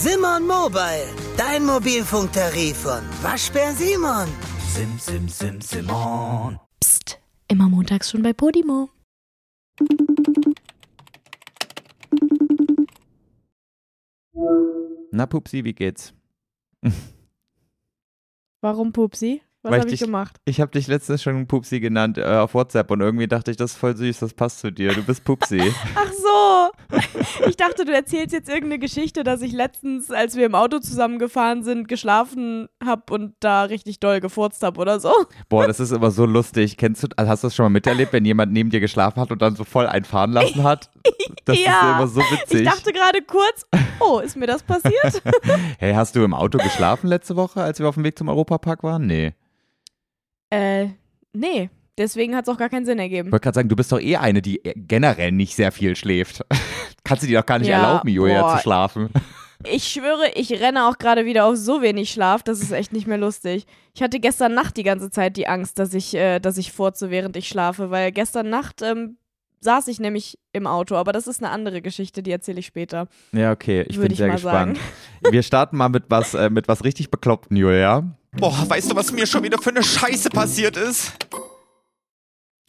Simon Mobile, dein Mobilfunktarif von Waschbär Simon. Sim, sim, sim, Simon. Psst, immer montags schon bei Podimo. Na, Pupsi, wie geht's? Warum Pupsi? Was habe ich ich dich- gemacht? Ich habe dich letztens schon Pupsi genannt äh, auf WhatsApp und irgendwie dachte ich, das ist voll süß, das passt zu dir. Du bist Pupsi. Ach so. Ich dachte, du erzählst jetzt irgendeine Geschichte, dass ich letztens, als wir im Auto zusammengefahren sind, geschlafen habe und da richtig doll gefurzt habe oder so. Boah, das ist immer so lustig. Kennst du, also hast du das schon mal miterlebt, wenn jemand neben dir geschlafen hat und dann so voll einfahren lassen hat? Das Ja. ist immer so witzig. Ich dachte gerade kurz, oh, ist mir das passiert? hey, hast du im Auto geschlafen letzte Woche, als wir auf dem Weg zum Europapark waren? Nee. Äh, nee. Deswegen hat es auch gar keinen Sinn ergeben. Ich wollte gerade sagen, du bist doch eh eine, die generell nicht sehr viel schläft. Kannst du dir doch gar nicht Ja, erlauben, Julia, zu schlafen. Ich schwöre, ich renne auch gerade wieder auf so wenig Schlaf, das ist echt nicht mehr lustig. Ich hatte gestern Nacht die ganze Zeit die Angst, dass ich, äh, dass ich furze, während ich schlafe, weil gestern Nacht ähm, saß ich nämlich im Auto, aber das ist eine andere Geschichte, die erzähle ich später. Ja, okay, ich Würde bin ich sehr gespannt. Wir starten mal mit was, äh, mit was richtig Bekloppten, Julia. Boah, weißt du, was mir schon wieder für eine Scheiße passiert ist?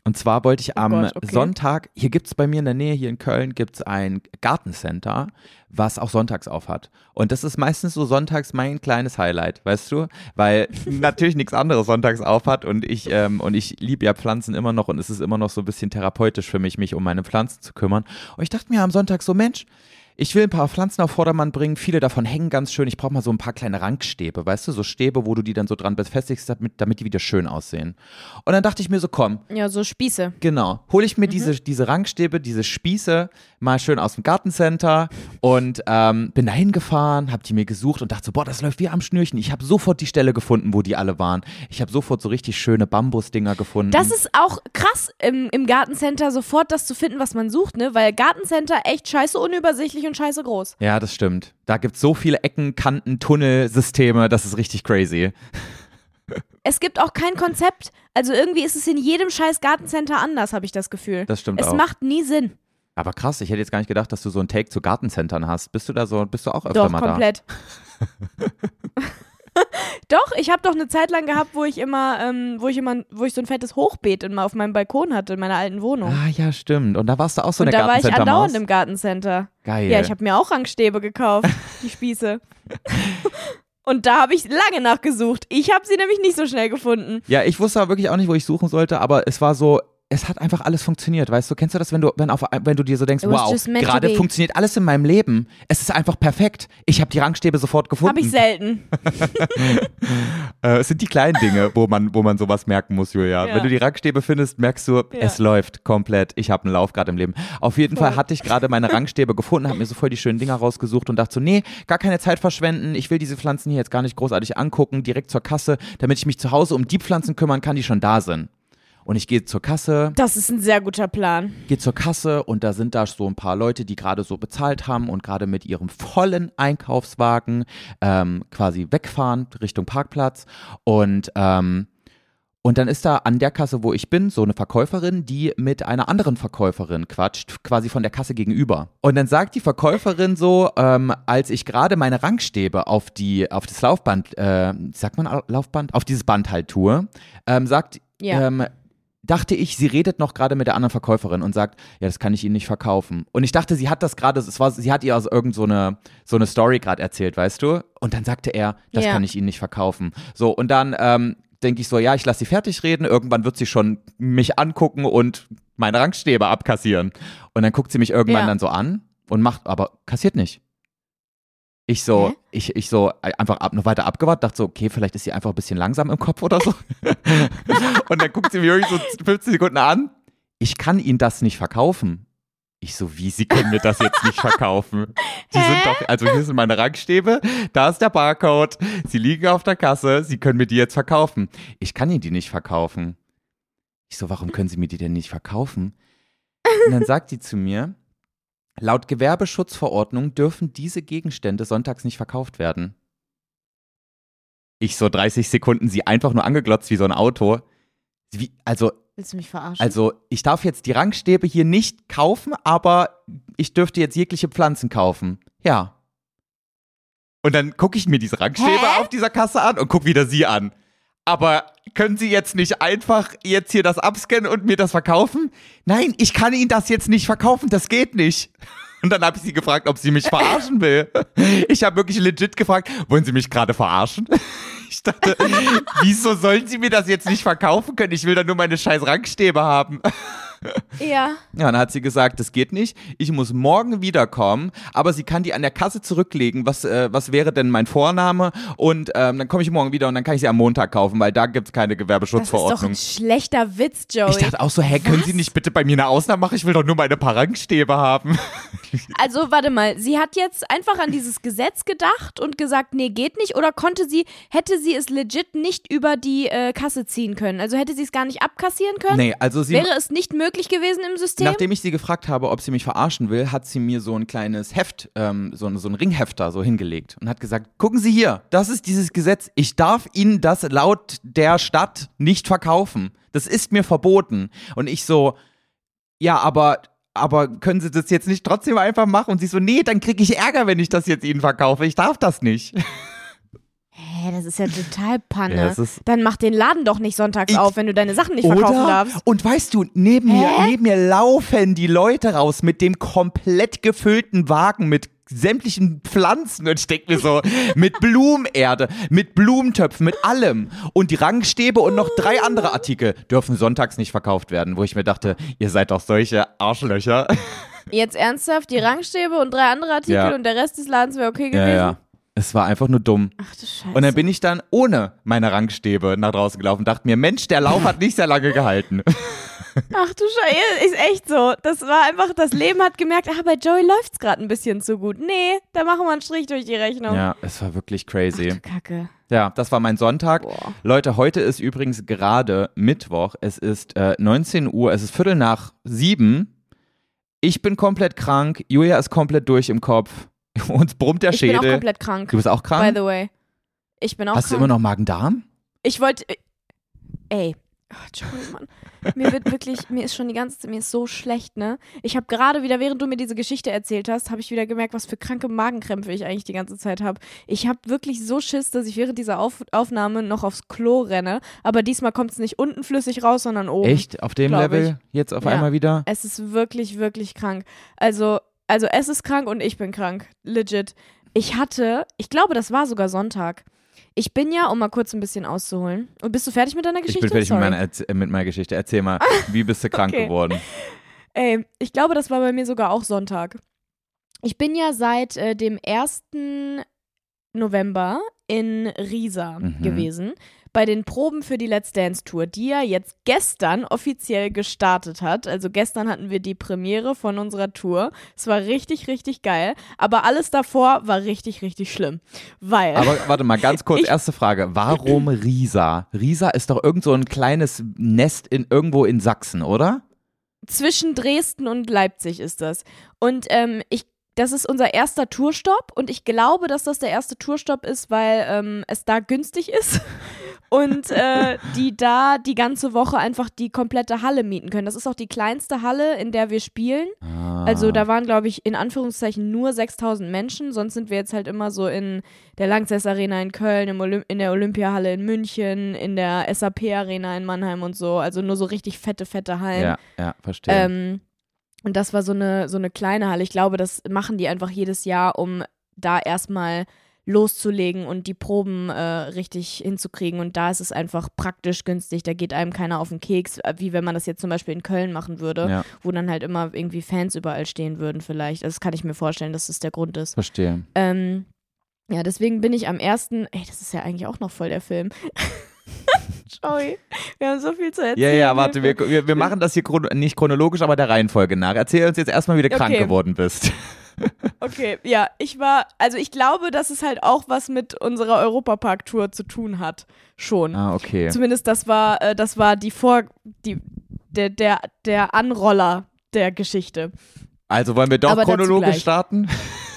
Und zwar wollte ich am Oh Gott, okay. Sonntag, hier gibt es bei mir in der Nähe, hier in Köln, gibt es ein Gartencenter, was auch sonntags auf hat. Und das ist meistens so sonntags mein kleines Highlight, weißt du? Weil natürlich nichts anderes sonntags auf hat und ich, ähm, und ich liebe ja Pflanzen immer noch und es ist immer noch so ein bisschen therapeutisch für mich, mich um meine Pflanzen zu kümmern. Und ich dachte mir am Sonntag so, Mensch, ich will ein paar Pflanzen auf Vordermann bringen. Viele davon hängen ganz schön. Ich brauche mal so ein paar kleine Rankstäbe, weißt du? So Stäbe, wo du die dann so dran befestigst, damit, damit die wieder schön aussehen. Und dann dachte ich mir so, komm, Ja, so Spieße. Genau. Hole ich mir diese, diese Rankstäbe, diese Spieße mal schön aus dem Gartencenter und ähm, bin da hingefahren, hab die mir gesucht und dachte so, boah, das läuft wie am Schnürchen. Ich habe sofort die Stelle gefunden, wo die alle waren. Ich habe sofort so richtig schöne Bambusdinger gefunden. Das ist auch krass, im, im Gartencenter sofort das zu finden, was man sucht, ne? Weil Gartencenter echt scheiße unübersichtlich und scheiße groß. ja, das stimmt. Da gibt es so viele Ecken, Kanten, Tunnelsysteme, das ist richtig crazy. Es gibt auch kein Konzept. Also irgendwie ist es in jedem scheiß Gartencenter anders, habe ich das Gefühl. Das stimmt es auch. macht nie Sinn. Aber krass, ich hätte jetzt gar nicht gedacht, dass du so einen Take zu Gartencentern hast. Bist du da so, bist du auch öfter Doch, mal komplett. doch, ich habe doch eine Zeit lang gehabt, wo ich immer, ähm, wo ich immer, wo ich so ein fettes Hochbeet immer auf meinem Balkon hatte in meiner alten? Wohnung. Ah, ja, stimmt. Und da warst du auch so und eine da war ich andauernd im Gartencenter. Geil. Ja, ich habe mir auch Rangstäbe gekauft, die Spieße. und da habe ich lange nachgesucht. Ich habe sie nämlich nicht so schnell gefunden. Ja, ich wusste aber wirklich auch nicht, wo ich suchen sollte, aber es war so, es hat einfach alles funktioniert, weißt du? Kennst du das, wenn du, wenn, auf, wenn du dir so denkst, wow, gerade funktioniert alles in meinem Leben. Es ist einfach perfekt. Ich habe die Rangstäbe sofort gefunden. Habe ich selten. Äh, es sind die kleinen Dinge, wo man, wo man sowas merken muss, Julia. Ja. Wenn du die Rangstäbe findest, merkst du, es läuft komplett. Ich habe einen Lauf gerade im Leben. Auf jeden Fall hatte ich gerade meine Rangstäbe gefunden, habe mir so voll die schönen Dinger rausgesucht und dachte so, nee, gar keine Zeit verschwenden. Ich will diese Pflanzen hier jetzt gar nicht großartig angucken, direkt zur Kasse, damit ich mich zu Hause um die Pflanzen kümmern kann, die schon da sind. Und ich gehe zur Kasse, Das ist ein sehr guter Plan. gehe zur Kasse und da sind da so ein paar Leute, die gerade so bezahlt haben und gerade mit ihrem vollen Einkaufswagen ähm, quasi wegfahren Richtung Parkplatz. Und, ähm, und dann ist da an der Kasse, wo ich bin, so eine Verkäuferin, die mit einer anderen Verkäuferin quatscht, quasi von der Kasse gegenüber. Und dann sagt die Verkäuferin so, ähm, als ich gerade meine Rangstäbe auf die, auf das Laufband, äh, sagt man Au- Laufband? Auf dieses Band halt tue, ähm, sagt, Ja. ähm, dachte ich, sie redet noch gerade mit der anderen Verkäuferin und sagt, ja, das kann ich Ihnen nicht verkaufen. Und ich dachte, sie hat das gerade, es war, sie hat ihr also irgend so eine, so eine Story gerade erzählt, weißt du? Und dann sagte er, das Ja. kann ich Ihnen nicht verkaufen. So, und dann ähm, denke ich so, ja, ich lasse sie fertig reden, irgendwann wird sie schon mich angucken und meine Rangstäbe abkassieren. Und dann guckt sie mich irgendwann Ja. dann so an und macht, aber kassiert nicht. Ich so, Hä? ich, ich so äh, einfach ab, noch weiter abgewartet, dachte so, okay, vielleicht ist sie einfach ein bisschen langsam im Kopf oder so. und dann guckt sie mich wirklich so 15 Sekunden an. Ich kann Ihnen das nicht verkaufen. Ich so, wie, Sie können mir das jetzt nicht verkaufen? Die sind doch, also hier sind meine Rangstäbe, da ist der Barcode, Sie liegen auf der Kasse, Sie können mir die jetzt verkaufen. Ich kann Ihnen die nicht verkaufen. Ich so, warum können Sie mir die denn nicht verkaufen? Und dann sagt sie zu mir, laut Gewerbeschutzverordnung dürfen diese Gegenstände sonntags nicht verkauft werden. Ich so 30 Sekunden sie einfach nur angeglotzt wie so ein Auto. Wie, also, Willst du mich verarschen? also ich darf jetzt die Rangstäbe hier nicht kaufen, aber ich dürfte jetzt jegliche Pflanzen kaufen. Ja. Und dann gucke ich mir diese Rangstäbe auf dieser Kasse an und gucke wieder sie an. Aber können Sie jetzt nicht einfach jetzt hier das abscannen und mir das verkaufen? Nein, ich kann Ihnen das jetzt nicht verkaufen, das geht nicht. Und dann habe ich sie gefragt, ob sie mich verarschen will. Ich habe wirklich legit gefragt, wollen Sie mich gerade verarschen? Ich dachte, wieso sollen Sie mir das jetzt nicht verkaufen können? Ich will da nur meine scheiß Rangstäbe haben. Ja. Ja, dann hat sie gesagt, das geht nicht. Ich muss morgen wiederkommen, aber sie kann die an der Kasse zurücklegen. Was, äh, was wäre denn mein Vorname? Und ähm, dann komme ich morgen wieder und dann kann ich sie am Montag kaufen, weil da gibt's keine Das ist doch Gewerbeschutzverordnung. ein schlechter Witz, Joey. Ich dachte auch so, hä, können Sie nicht bitte bei mir eine Ausnahme machen? Ich will doch nur meine paar Rangstäbe haben. Also, warte mal, sie hat jetzt einfach an dieses Gesetz gedacht und gesagt, nee, geht nicht. Oder konnte sie, hätte sie es legit nicht über die äh, Kasse ziehen können? Also hätte sie es gar nicht abkassieren können? Nee, also sie. Wäre es nicht möglich gewesen im System? Nachdem ich sie gefragt habe, ob sie mich verarschen will, hat sie mir so ein kleines Heft, ähm, so, ein- so ein Ringhefter so hingelegt und hat gesagt, gucken Sie hier, das ist dieses Gesetz. Ich darf Ihnen das laut der Stadt nicht verkaufen. Das ist mir verboten. Und ich so, ja, aber, aber können Sie das jetzt nicht trotzdem einfach machen? Und sie so, nee, dann kriege ich Ärger, wenn ich das jetzt Ihnen verkaufe. Ich darf das nicht. Hä, das ist ja total Panne. Ja, Dann mach den Laden doch nicht sonntags auf, wenn du deine Sachen nicht verkaufen darfst. Und weißt du, neben mir, neben mir laufen die Leute raus mit dem komplett gefüllten Wagen mit sämtlichen Pflanzen und ich denke mir so, mit Blumenerde, mit Blumentöpfen, mit allem. Und die Rangstäbe und noch drei andere Artikel dürfen sonntags nicht verkauft werden, wo ich mir dachte, ihr seid doch solche Arschlöcher. Jetzt ernsthaft, die Rangstäbe und drei andere Artikel Ja. und der Rest des Ladens wäre okay gewesen? Ja, ja. Es war einfach nur dumm. Ach du Scheiße. Und dann bin ich dann ohne meine Rangstäbe nach draußen gelaufen und dachte mir, Mensch, der Lauf hat nicht sehr lange gehalten. Ach du Scheiße, ist echt so. Das war einfach, das Leben hat gemerkt, ah, bei Joey läuft's gerade ein bisschen zu gut. Nee, da machen wir einen Strich durch die Rechnung. Ja, es war wirklich crazy. Ach, du Kacke. Ja, das war mein Sonntag. Boah. Leute, heute ist übrigens gerade Mittwoch. Es ist äh, 19 Uhr, es ist Viertel nach sieben. Ich bin komplett krank. Julia ist komplett durch im Kopf. Uns brummt der Ich bin auch Schädel. komplett krank. du bist auch By krank? the way. Ich bin auch Hast du krank. immer noch Magen-Darm? Ich wollte. Ey. Oh, Joey, Mann. Mir wird wirklich, mir ist schon die ganze Zeit, mir ist so schlecht, ne? Ich habe gerade wieder, während du mir diese Geschichte erzählt hast, habe ich wieder gemerkt, was für kranke Magenkrämpfe ich eigentlich die ganze Zeit habe. Ich habe wirklich so Schiss, dass ich während dieser Auf Aufnahme noch aufs Klo renne. Aber diesmal kommt es nicht unten flüssig raus, sondern oben. Echt? Auf dem Level? Jetzt auf Ja. einmal wieder? Es ist wirklich, wirklich krank. Also, also es ist krank und ich bin krank. Legit. Ich hatte, ich glaube, das war sogar Sonntag. Ich bin ja, um mal kurz ein bisschen auszuholen. Und bist du fertig mit deiner Geschichte? Ich bin fertig mit meiner, äh, mit meiner Geschichte. Erzähl mal, wie bist du krank Okay. geworden? Ey, ich glaube, das war bei mir sogar auch Sonntag. Ich bin ja seit äh, dem 1. November in Riesa Mhm. gewesen. Bei den Proben für die Let's Dance Tour, die ja jetzt gestern offiziell gestartet hat. Also gestern hatten wir die Premiere von unserer Tour. Es war richtig, richtig geil. Aber alles davor war richtig, richtig schlimm. Weil. Aber warte mal, ganz kurz, erste Frage. Warum Riesa? Riesa ist doch irgend so ein kleines Nest in, irgendwo in Sachsen, oder? zwischen Dresden und Leipzig ist das. Und ähm, ich, das ist unser erster Tourstopp und ich glaube, dass das der erste Tourstopp ist, weil ähm, es da günstig ist und äh, die da die ganze Woche einfach die komplette Halle mieten können. Das ist auch die kleinste Halle, in der wir spielen. Ah. Also da waren, glaube ich, in Anführungszeichen nur 6000 Menschen. Sonst sind wir jetzt halt immer so in der Lanxess Arena in Köln, im Olymp in der Olympiahalle in München, in der SAP Arena in Mannheim und so. Also nur so richtig fette, fette Hallen. Ja, ja, verstehe. Ähm, und das war so eine, so eine kleine Halle. Ich glaube, das machen die einfach jedes Jahr, um da erstmal loszulegen und die Proben äh, richtig hinzukriegen. Und da ist es einfach praktisch günstig. Da geht einem keiner auf den Keks, äh, wie wenn man das jetzt zum Beispiel in Köln machen würde, ja, wo dann halt immer irgendwie Fans überall stehen würden, vielleicht. Also das kann ich mir vorstellen, dass das der Grund ist. verstehe. Ähm, ja, deswegen bin ich am ersten. Ey, das ist ja eigentlich auch noch voll der Film. Joey, wir haben so viel zu erzählen. Ja, ja, warte, wir, wir, wir machen das hier chron nicht chronologisch, aber der Reihenfolge nach. Erzähl uns jetzt erstmal, wie du krank Okay. geworden bist. Okay, ja, ich war, also ich glaube, dass es halt auch was mit unserer Europapark-Tour zu tun hat. Schon. Ah, okay. Zumindest das war, äh, das war die Vor, die, der, der, der Anroller der Geschichte. Also wollen wir doch Aber chronologisch starten?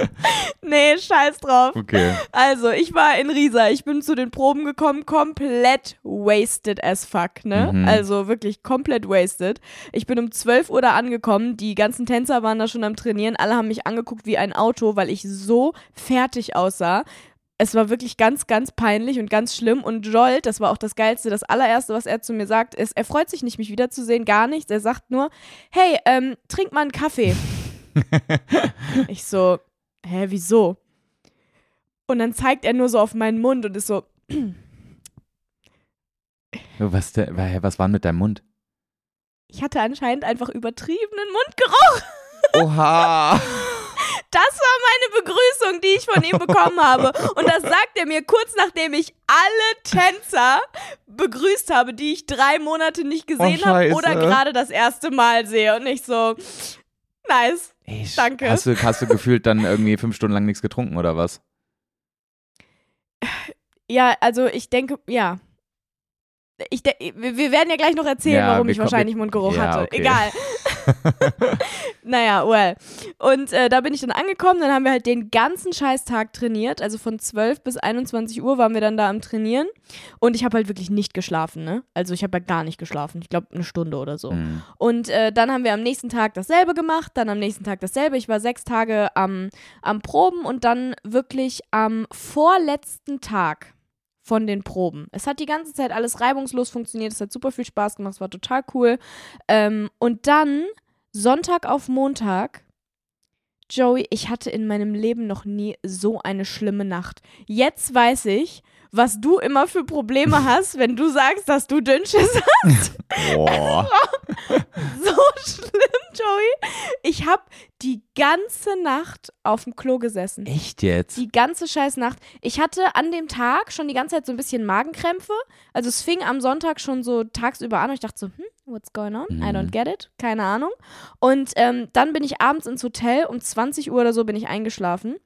nee, scheiß drauf. Okay. Also, ich war in Riesa. Ich bin zu den Proben gekommen, komplett wasted as fuck, ne? Mhm. Also wirklich komplett wasted. Ich bin um 12 Uhr da angekommen. Die ganzen Tänzer waren da schon am Trainieren. Alle haben mich angeguckt wie ein Auto, weil ich so fertig aussah. Es war wirklich ganz, ganz peinlich und ganz schlimm. Und Joel, das war auch das Geilste, das allererste, was er zu mir sagt, ist, er freut sich nicht, mich wiederzusehen, gar nichts. Er sagt nur, hey, ähm, trink mal einen Kaffee. ich so, hä, wieso? Und dann zeigt er nur so auf meinen Mund und ist so, Was, der, was war denn mit deinem Mund? ich hatte anscheinend einfach übertriebenen Mundgeruch. Oha! Das war meine Begrüßung, die ich von ihm bekommen habe. Und das sagt er mir kurz nachdem ich alle Tänzer begrüßt habe, die ich drei Monate nicht gesehen Oh, habe oder gerade das erste Mal sehe. Und ich so, nice. Ey, Danke. Hast du, hast du gefühlt dann irgendwie fünf Stunden lang nichts getrunken oder was? Ja, also ich denke, ja. Ich de wir werden ja gleich noch erzählen, Ja, warum ich wahrscheinlich Mundgeruch Ja, hatte. okay. Egal. naja, well. Und äh, da bin ich dann angekommen, dann haben wir halt den ganzen Scheißtag trainiert. Also von 12 bis 21 Uhr waren wir dann da am Trainieren. Und ich habe halt wirklich nicht geschlafen, ne? Also ich habe ja gar nicht geschlafen. Ich glaube eine Stunde oder so. Hm. Und äh, dann haben wir am nächsten Tag dasselbe gemacht, dann am nächsten Tag dasselbe. Ich war sechs Tage am, am Proben und dann wirklich am vorletzten Tag von den Proben. Es hat die ganze Zeit alles reibungslos funktioniert, es hat super viel Spaß gemacht, es war total cool. Ähm, und dann Sonntag auf Montag. Joey, ich hatte in meinem Leben noch nie so eine schlimme Nacht. Jetzt weiß ich, was du immer für Probleme hast, wenn du sagst, dass du Dünnschiss Boah. so schlimm, Joey. Ich habe die ganze Nacht auf dem Klo gesessen. Echt jetzt? Die ganze scheiß Nacht. Ich hatte an dem Tag schon die ganze Zeit so ein bisschen Magenkrämpfe. Also es fing am Sonntag schon so tagsüber an und ich dachte so, hm, what's going on? I don't get it. Keine Ahnung. Und ähm, dann bin ich abends ins Hotel. Um 20 Uhr oder so bin ich eingeschlafen.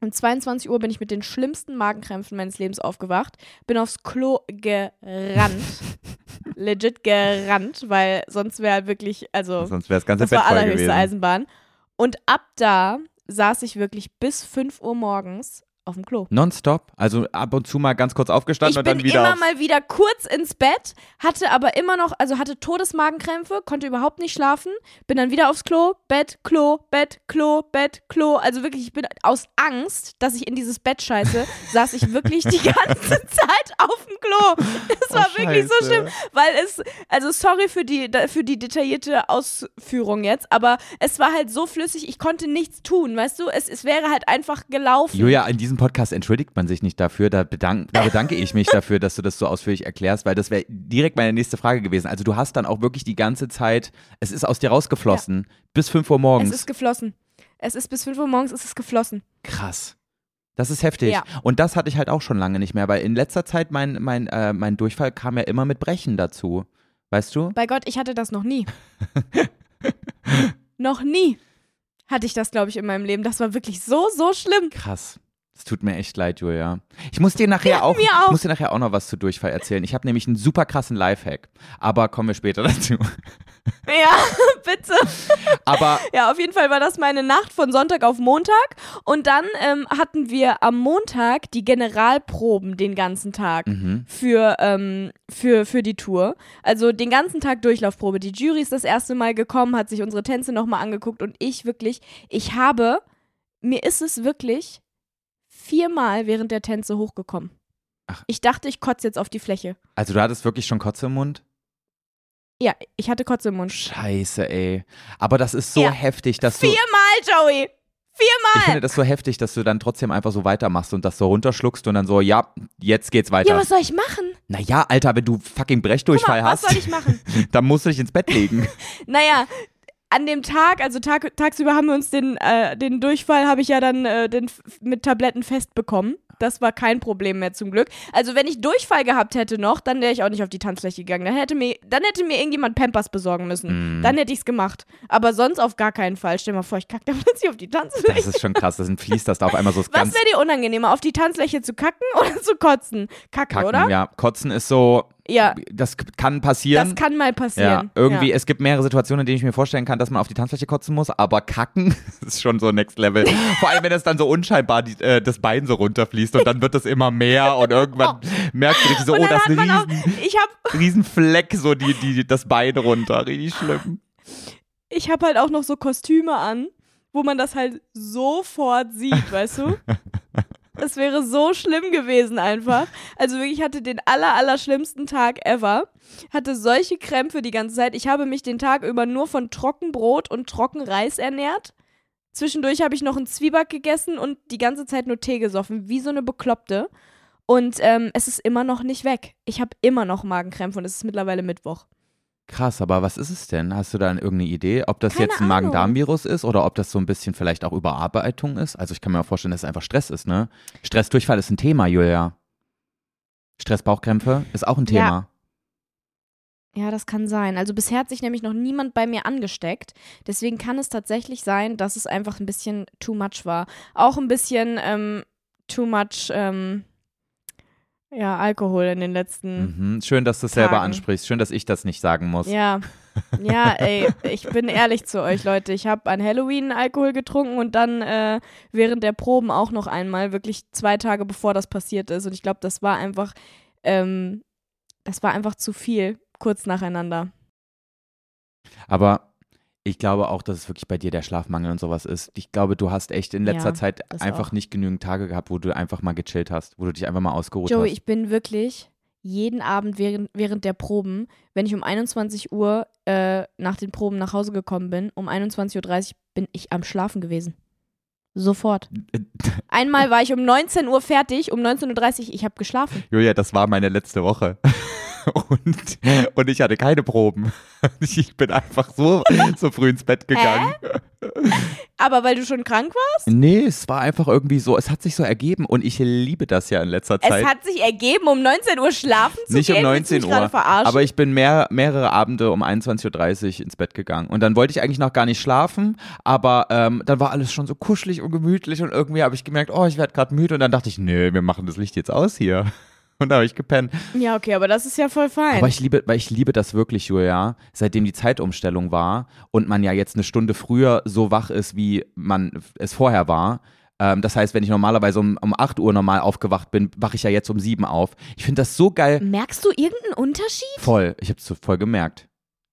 Um 22 Uhr bin ich mit den schlimmsten Magenkrämpfen meines Lebens aufgewacht. Bin aufs Klo gerannt. Legit gerannt, weil sonst wäre wirklich, also Sonst wäre das ganze das Bett war allerhöchste gewesen. Eisenbahn. Und ab da saß ich wirklich bis 5 Uhr morgens auf dem Klo. Nonstop? Also ab und zu mal ganz kurz aufgestanden Ich und bin dann wieder. immer aufs- mal wieder kurz ins Bett, hatte aber immer noch, also hatte Todesmagenkrämpfe, konnte überhaupt nicht schlafen, bin dann wieder aufs Klo, Bett, Klo, Bett, Klo, Bett, Klo. Also wirklich, ich bin aus Angst, dass ich in dieses Bett scheiße, saß ich wirklich die ganze Zeit auf dem Klo. Es war Oh, wirklich so schlimm, weil es, also sorry für die, für die detaillierte Ausführung jetzt, aber es war halt so flüssig, ich konnte nichts tun, weißt du? Es, es wäre halt einfach gelaufen. Julia, in diesem Podcast entschuldigt man sich nicht dafür. Da, bedank, da bedanke ich mich dafür, dass du das so ausführlich erklärst, weil das wäre direkt meine nächste Frage gewesen. Also du hast dann auch wirklich die ganze Zeit, es ist aus dir rausgeflossen, bis 5 Uhr es morgens. ist geflossen. Es ist bis 5 Uhr morgens, ist es geflossen. Krass. Das ist heftig. Ja. Und das hatte ich halt auch schon lange nicht mehr, weil in letzter Zeit mein, mein, äh, mein Durchfall kam ja immer mit Brechen dazu. Weißt du? Bei Gott, ich hatte das noch nie. noch nie hatte ich das, glaube ich, in meinem Leben. Das war wirklich so, so schlimm. Krass. Es tut mir echt leid, Julia. Ich muss dir nachher auch, auch. Muss dir nachher auch noch was zu Durchfall erzählen. Ich habe nämlich einen super krassen Lifehack. Aber kommen wir später dazu. Ja, bitte. Aber Ja, auf jeden Fall war das meine Nacht von Sonntag auf Montag. Und dann ähm, hatten wir am Montag die Generalproben den ganzen Tag Mhm. für, ähm, für, für die Tour. Also den ganzen Tag Durchlaufprobe. Die Jury ist das erste Mal gekommen, hat sich unsere Tänze nochmal angeguckt und ich wirklich, ich habe, mir ist es wirklich viermal während der Tänze hochgekommen. Ach. Ich dachte, ich kotze jetzt auf die Fläche. also du hattest wirklich schon Kotze im Mund? Ja, ich hatte Kotze im Mund. Scheiße, ey. Aber das ist so Ja. heftig, dass du. Viermal, Joey! Ich Viermal! finde das so heftig, dass du dann trotzdem einfach so weitermachst und das so runterschluckst und dann so, ja, jetzt geht's weiter. Ja, was soll ich machen? naja, Alter, wenn du fucking Brechdurchfall mal, was hast, soll ich machen? dann musst du dich ins Bett legen. Naja, an dem Tag, also Tag, tagsüber haben wir uns den, äh, den Durchfall, habe ich ja dann äh, den, mit Tabletten festbekommen. Das war kein Problem mehr zum Glück. Also wenn ich Durchfall gehabt hätte noch, dann wäre ich auch nicht auf die Tanzfläche gegangen. Dann hätte mir, dann hätte mir irgendjemand Pampers besorgen müssen. Mm. Dann hätte ich's gemacht. Aber sonst auf gar keinen Fall. Stell dir mal vor, ich kacke da plötzlich auf die Tanzfläche. Das ist schon krass, das ist ein Fließ, das da auf einmal so Was wäre dir unangenehmer, auf die Tanzfläche zu kacken oder zu kotzen? Kacken, kacken. oder? Ja, Kotzen ist so, Ja, das kann passieren. das kann mal ja, passieren. irgendwie, Ja. es gibt mehrere Situationen, in denen ich mir vorstellen kann, dass man auf die Tanzfläche kotzen muss, aber kacken ist schon so next level. Vor allem, wenn es dann so unscheinbar die, äh, das Bein so runterfließt und dann wird es immer mehr und irgendwann merkst du richtig so, oh, das ist man ein riesen, ich habe riesen Fleck, so die, die, das Bein runter. Richtig schlimm. ich hab halt auch noch so Kostüme an, wo man das halt sofort sieht, weißt du? Es wäre so schlimm gewesen einfach. Also wirklich, ich hatte den aller, aller schlimmsten Tag ever. Hatte solche Krämpfe die ganze Zeit. Ich habe mich den Tag über nur von Trockenbrot und Trockenreis ernährt. Zwischendurch habe ich noch einen Zwieback gegessen und die ganze Zeit nur Tee gesoffen, wie so eine Bekloppte. Und ähm, es ist immer noch nicht weg. Ich habe immer noch Magenkrämpfe und es ist mittlerweile Mittwoch. Krass, aber was ist es denn? Hast du da irgendeine Idee, ob das Keine jetzt ein. Magen-Darm-Virus ist oder ob das so ein bisschen vielleicht auch Überarbeitung ist? Also ich kann mir auch vorstellen, dass es einfach Stress ist, ne? Stressdurchfall ist ein Thema, Julia. Stress-Bauchkrämpfe ist auch ein Ja. Thema. Ja, das kann sein. Also bisher hat sich nämlich noch niemand bei mir angesteckt. Deswegen kann es tatsächlich sein, dass es einfach ein bisschen too much war. Auch ein bisschen ähm, too much ähm, ja, Alkohol in den letzten. Mhm. Schön, dass du es selber ansprichst. Schön, dass ich das nicht sagen muss. Ja. Ja, ey, ich bin ehrlich zu euch, Leute. Ich habe an Halloween Alkohol getrunken und dann äh, während der Proben auch noch einmal, wirklich zwei Tage bevor das passiert ist. Und ich glaube, das war einfach, ähm, das war einfach zu viel, kurz nacheinander. Aber ich glaube auch, dass es wirklich bei dir der Schlafmangel und sowas ist. Ich glaube, du hast echt in letzter Ja, Zeit einfach auch. nicht genügend Tage gehabt, wo du einfach mal gechillt hast, wo du dich einfach mal ausgeruht Joey, hast. ich bin wirklich jeden Abend während, während der Proben, wenn ich um 21 Uhr äh, nach den Proben nach Hause gekommen bin, um 21.30 Uhr bin ich am Schlafen gewesen. Sofort. Einmal war ich um 19 Uhr fertig, um 19.30 Uhr, ich habe geschlafen. Julia, das war meine letzte Woche. Und, und ich hatte keine Proben. Ich bin einfach so, so früh ins Bett gegangen. Aber weil du schon krank warst? Nee, es war einfach irgendwie so, es hat sich so ergeben und ich liebe das ja in letzter Zeit. Es hat sich ergeben, um 19 Uhr schlafen zu Nicht gehen. um Willst du 19 mich gerade Uhr, aber ich bin mehr, mehrere Abende um 21.30 Uhr ins Bett gegangen. Und dann wollte ich eigentlich noch gar nicht schlafen, aber ähm, dann war alles schon so kuschelig und gemütlich und irgendwie habe ich gemerkt, oh, ich werde gerade müde und dann dachte ich, nee, wir machen das Licht jetzt aus hier. Und da habe ich gepennt. ja, okay, aber das ist ja voll fein. Aber ich liebe, weil ich liebe das wirklich, Julia, seitdem die Zeitumstellung war und man ja jetzt eine Stunde früher so wach ist, wie man es vorher war. Ähm, das heißt, wenn ich normalerweise um, um 8 Uhr normal aufgewacht bin, wache ich ja jetzt um 7 auf. Ich finde das so geil. Merkst du irgendeinen Unterschied? Voll. Ich habe es voll gemerkt.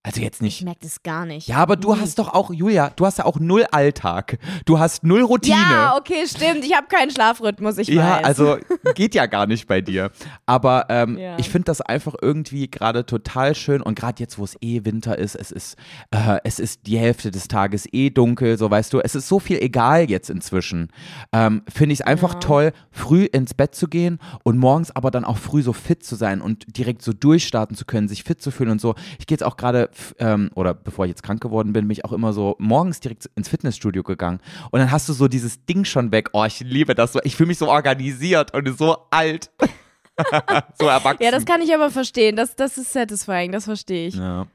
Also jetzt Ich nicht. merke das gar nicht. Ja, aber du Nie. hast doch auch, Julia, du hast ja auch null Alltag. Du hast null Routine. Ja, okay, stimmt. Ich habe keinen Schlafrhythmus, ich Ja, weiß. also geht ja gar nicht bei dir. Aber ähm, Ja. ich finde das einfach irgendwie gerade total schön und gerade jetzt, wo es eh Winter ist, es ist, äh, es ist die Hälfte des Tages eh dunkel, so weißt du, es ist so viel egal jetzt inzwischen. Ähm, finde ich es einfach Ja. toll, früh ins Bett zu gehen und morgens aber dann auch früh so fit zu sein und direkt so durchstarten zu können, sich fit zu fühlen und so. Ich gehe jetzt auch gerade, ähm, oder bevor ich jetzt krank geworden bin, bin ich auch immer so morgens direkt ins Fitnessstudio gegangen und dann hast du so dieses Ding schon weg. Oh, ich liebe das so. Ich fühle mich so organisiert und so alt. so erwachsen. ja, das kann ich aber verstehen. Das, das ist satisfying, das verstehe ich. ja.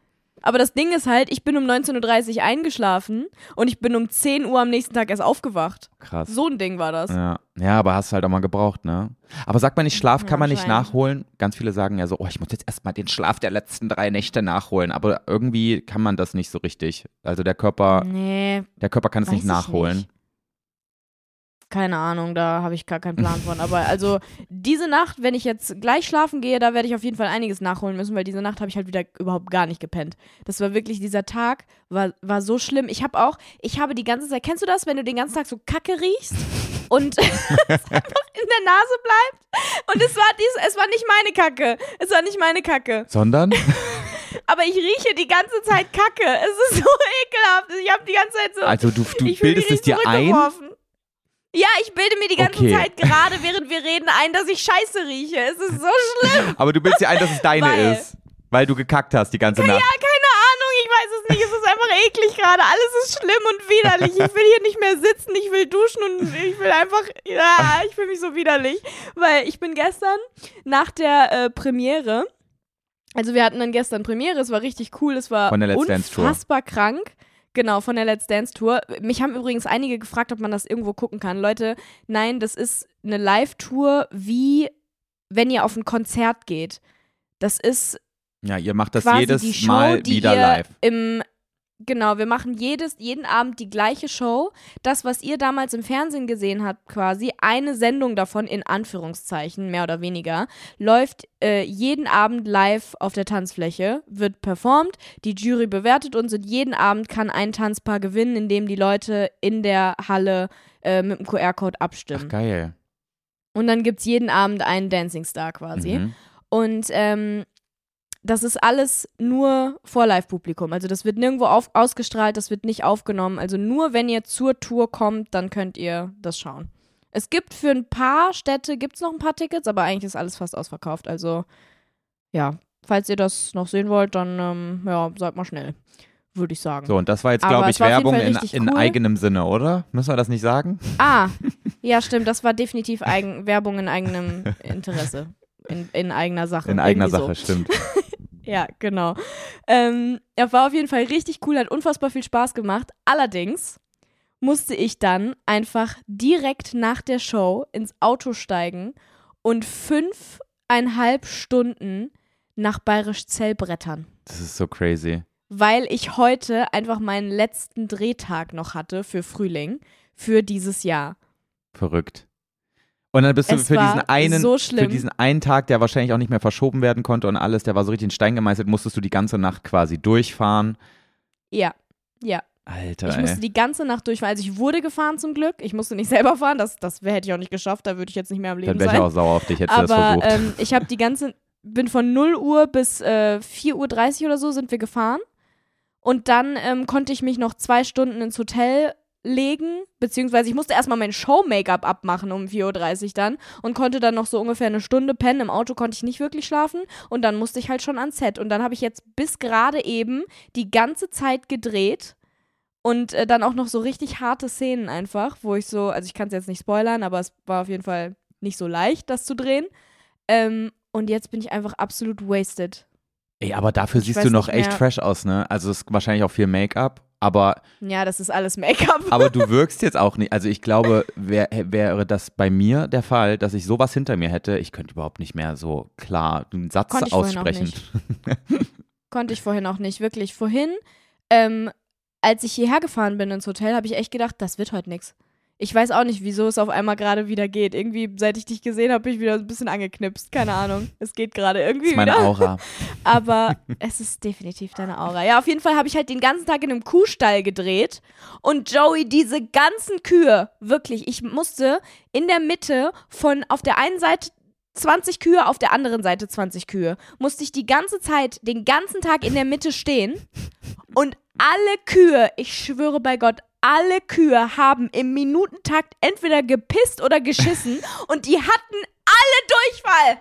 Aber das Ding ist halt, ich bin um 19.30 Uhr eingeschlafen und ich bin um 10 Uhr am nächsten Tag erst aufgewacht. Krass. So ein Ding war das. Ja. ja, aber hast halt auch mal gebraucht, ne? Aber sagt man nicht, Schlaf Ja, kann man nicht nachholen? Ganz viele sagen ja so, oh, ich muss jetzt erstmal den Schlaf der letzten drei Nächte nachholen. Aber irgendwie kann man das nicht so richtig. Also der Körper, Nee, der Körper kann es nicht ich nachholen. nicht. Keine Ahnung, da habe ich gar keinen Plan von. Aber also diese Nacht, wenn ich jetzt gleich schlafen gehe, da werde ich auf jeden Fall einiges nachholen müssen, weil diese Nacht habe ich halt wieder überhaupt gar nicht gepennt. Das war wirklich, dieser Tag war, war so schlimm. Ich habe auch, ich habe die ganze Zeit, kennst du das, wenn du den ganzen Tag so Kacke riechst und es einfach in der Nase bleibt? Und es war dies, es war nicht meine Kacke. Es war nicht meine Kacke. Sondern? Aber ich rieche die ganze Zeit Kacke. Es ist so ekelhaft. Ich habe die ganze Zeit so. Also du, du bildest es dir ein? Ja, ich bilde mir die ganze Okay. Zeit gerade, während wir reden, ein, dass ich Scheiße rieche. Es ist so schlimm. Aber du bildest dir ein, dass es deine Weil- ist. Weil du gekackt hast die ganze Ja, Nacht. keine Ahnung, ich weiß es nicht. Es ist einfach eklig gerade. Alles ist schlimm und widerlich. Ich will hier nicht mehr sitzen, ich will duschen und ich will einfach, ja, ich fühle mich so widerlich. Weil ich bin gestern nach der äh, Premiere, also wir hatten dann gestern Premiere, es war richtig cool, es war unfassbar krank. Genau, von der Let's Dance Tour. Mich haben übrigens einige gefragt, ob man das irgendwo gucken kann. Leute, nein, das ist eine Live-Tour, wie wenn ihr auf ein Konzert geht. Das ist Ja, ihr macht das jedes Show, Mal wieder live. Im, genau, wir machen jedes, jeden Abend die gleiche Show. Das, was ihr damals im Fernsehen gesehen habt, quasi, eine Sendung davon, in Anführungszeichen, mehr oder weniger, läuft äh, jeden Abend live auf der Tanzfläche, wird performt, die Jury bewertet uns und jeden Abend kann ein Tanzpaar gewinnen, indem die Leute in der Halle äh, mit dem QR-Code Ach, abstimmen. geil. und dann gibt es jeden Abend einen Dancing Star quasi. Mhm. Und ähm, das ist alles nur vor Live-Publikum. Also das wird nirgendwo auf, ausgestrahlt, das wird nicht aufgenommen. Also nur wenn ihr zur Tour kommt, dann könnt ihr das schauen. Es gibt für ein paar Städte gibt's noch ein paar Tickets, aber eigentlich ist alles fast ausverkauft. Also ja, falls ihr das noch sehen wollt, dann ähm, ja, seid mal schnell, würde ich sagen. So, und das war jetzt, glaube ich, Werbung in, in cool. eigenem Sinne, oder? Müssen wir das nicht sagen? Ah, ja, stimmt. Das war definitiv eigen, Werbung in eigenem Interesse. In, in eigener Sache. In eigener Sache, So. stimmt. Ja, genau. Ähm, er war auf jeden Fall richtig cool, hat unfassbar viel Spaß gemacht. Allerdings musste ich dann einfach direkt nach der Show ins Auto steigen und fünfeinhalb Stunden nach Bayerisch Zell brettern. Das ist so crazy. Weil ich heute einfach meinen letzten Drehtag noch hatte für Frühling, für dieses Jahr. Verrückt. Und dann bist du Es für diesen einen, so für diesen einen Tag, der wahrscheinlich auch nicht mehr verschoben werden konnte und alles, der war so richtig in Stein gemeißelt, musstest du die ganze Nacht quasi durchfahren. Ja, ja. Alter, Ich ey. musste die ganze Nacht durchfahren. Also ich wurde gefahren zum Glück. Ich musste nicht selber fahren. Das, das hätte ich auch nicht geschafft. Da würde ich jetzt nicht mehr am Leben Dann wäre ich sein. auch sauer auf dich, hättest du das Aber versucht. ähm, ich habe die ganze, bin von 0 Uhr bis äh, 4.30 Uhr oder so sind wir gefahren. Und dann ähm, konnte ich mich noch zwei Stunden ins Hotel legen, beziehungsweise ich musste erstmal mein Show-Make-up abmachen um 4.30 Uhr dann und konnte dann noch so ungefähr eine Stunde pennen. Im Auto konnte ich nicht wirklich schlafen und dann musste ich halt schon ans Set. Und dann habe ich jetzt bis gerade eben die ganze Zeit gedreht und äh, dann auch noch so richtig harte Szenen einfach, wo ich so, also ich kann es jetzt nicht spoilern, aber es war auf jeden Fall nicht so leicht, das zu drehen. Ähm, und jetzt bin ich einfach absolut wasted. Ey, aber dafür ich siehst du noch echt fresh aus, ne? Also es ist wahrscheinlich auch viel Make-up, aber, Ja, das ist alles Make-up. aber du wirkst jetzt auch nicht. Also ich glaube, wär, wäre das bei mir der Fall, dass ich sowas hinter mir hätte, ich könnte überhaupt nicht mehr so klar einen Satz Konnte ich vorhin aussprechen. Konnte ich vorhin auch nicht, wirklich. Vorhin, ähm, als ich hierher gefahren bin ins Hotel, habe ich echt gedacht, das wird heute nix. Ich weiß auch nicht, wieso es auf einmal gerade wieder geht. Irgendwie, seit ich dich gesehen habe, bin ich wieder ein bisschen angeknipst. Keine Ahnung. Es geht gerade irgendwie Das ist meine wieder. Aura. Aber es ist definitiv deine Aura. Ja, auf jeden Fall habe ich halt den ganzen Tag in einem Kuhstall gedreht. Und Joey, diese ganzen Kühe, wirklich, ich musste in der Mitte von auf der einen Seite 20 Kühe, auf der anderen Seite 20 Kühe, musste ich die ganze Zeit, den ganzen Tag in der Mitte stehen. Und alle Kühe, ich schwöre bei Gott, alle Kühe haben im Minutentakt entweder gepisst oder geschissen und die hatten alle Durchfall.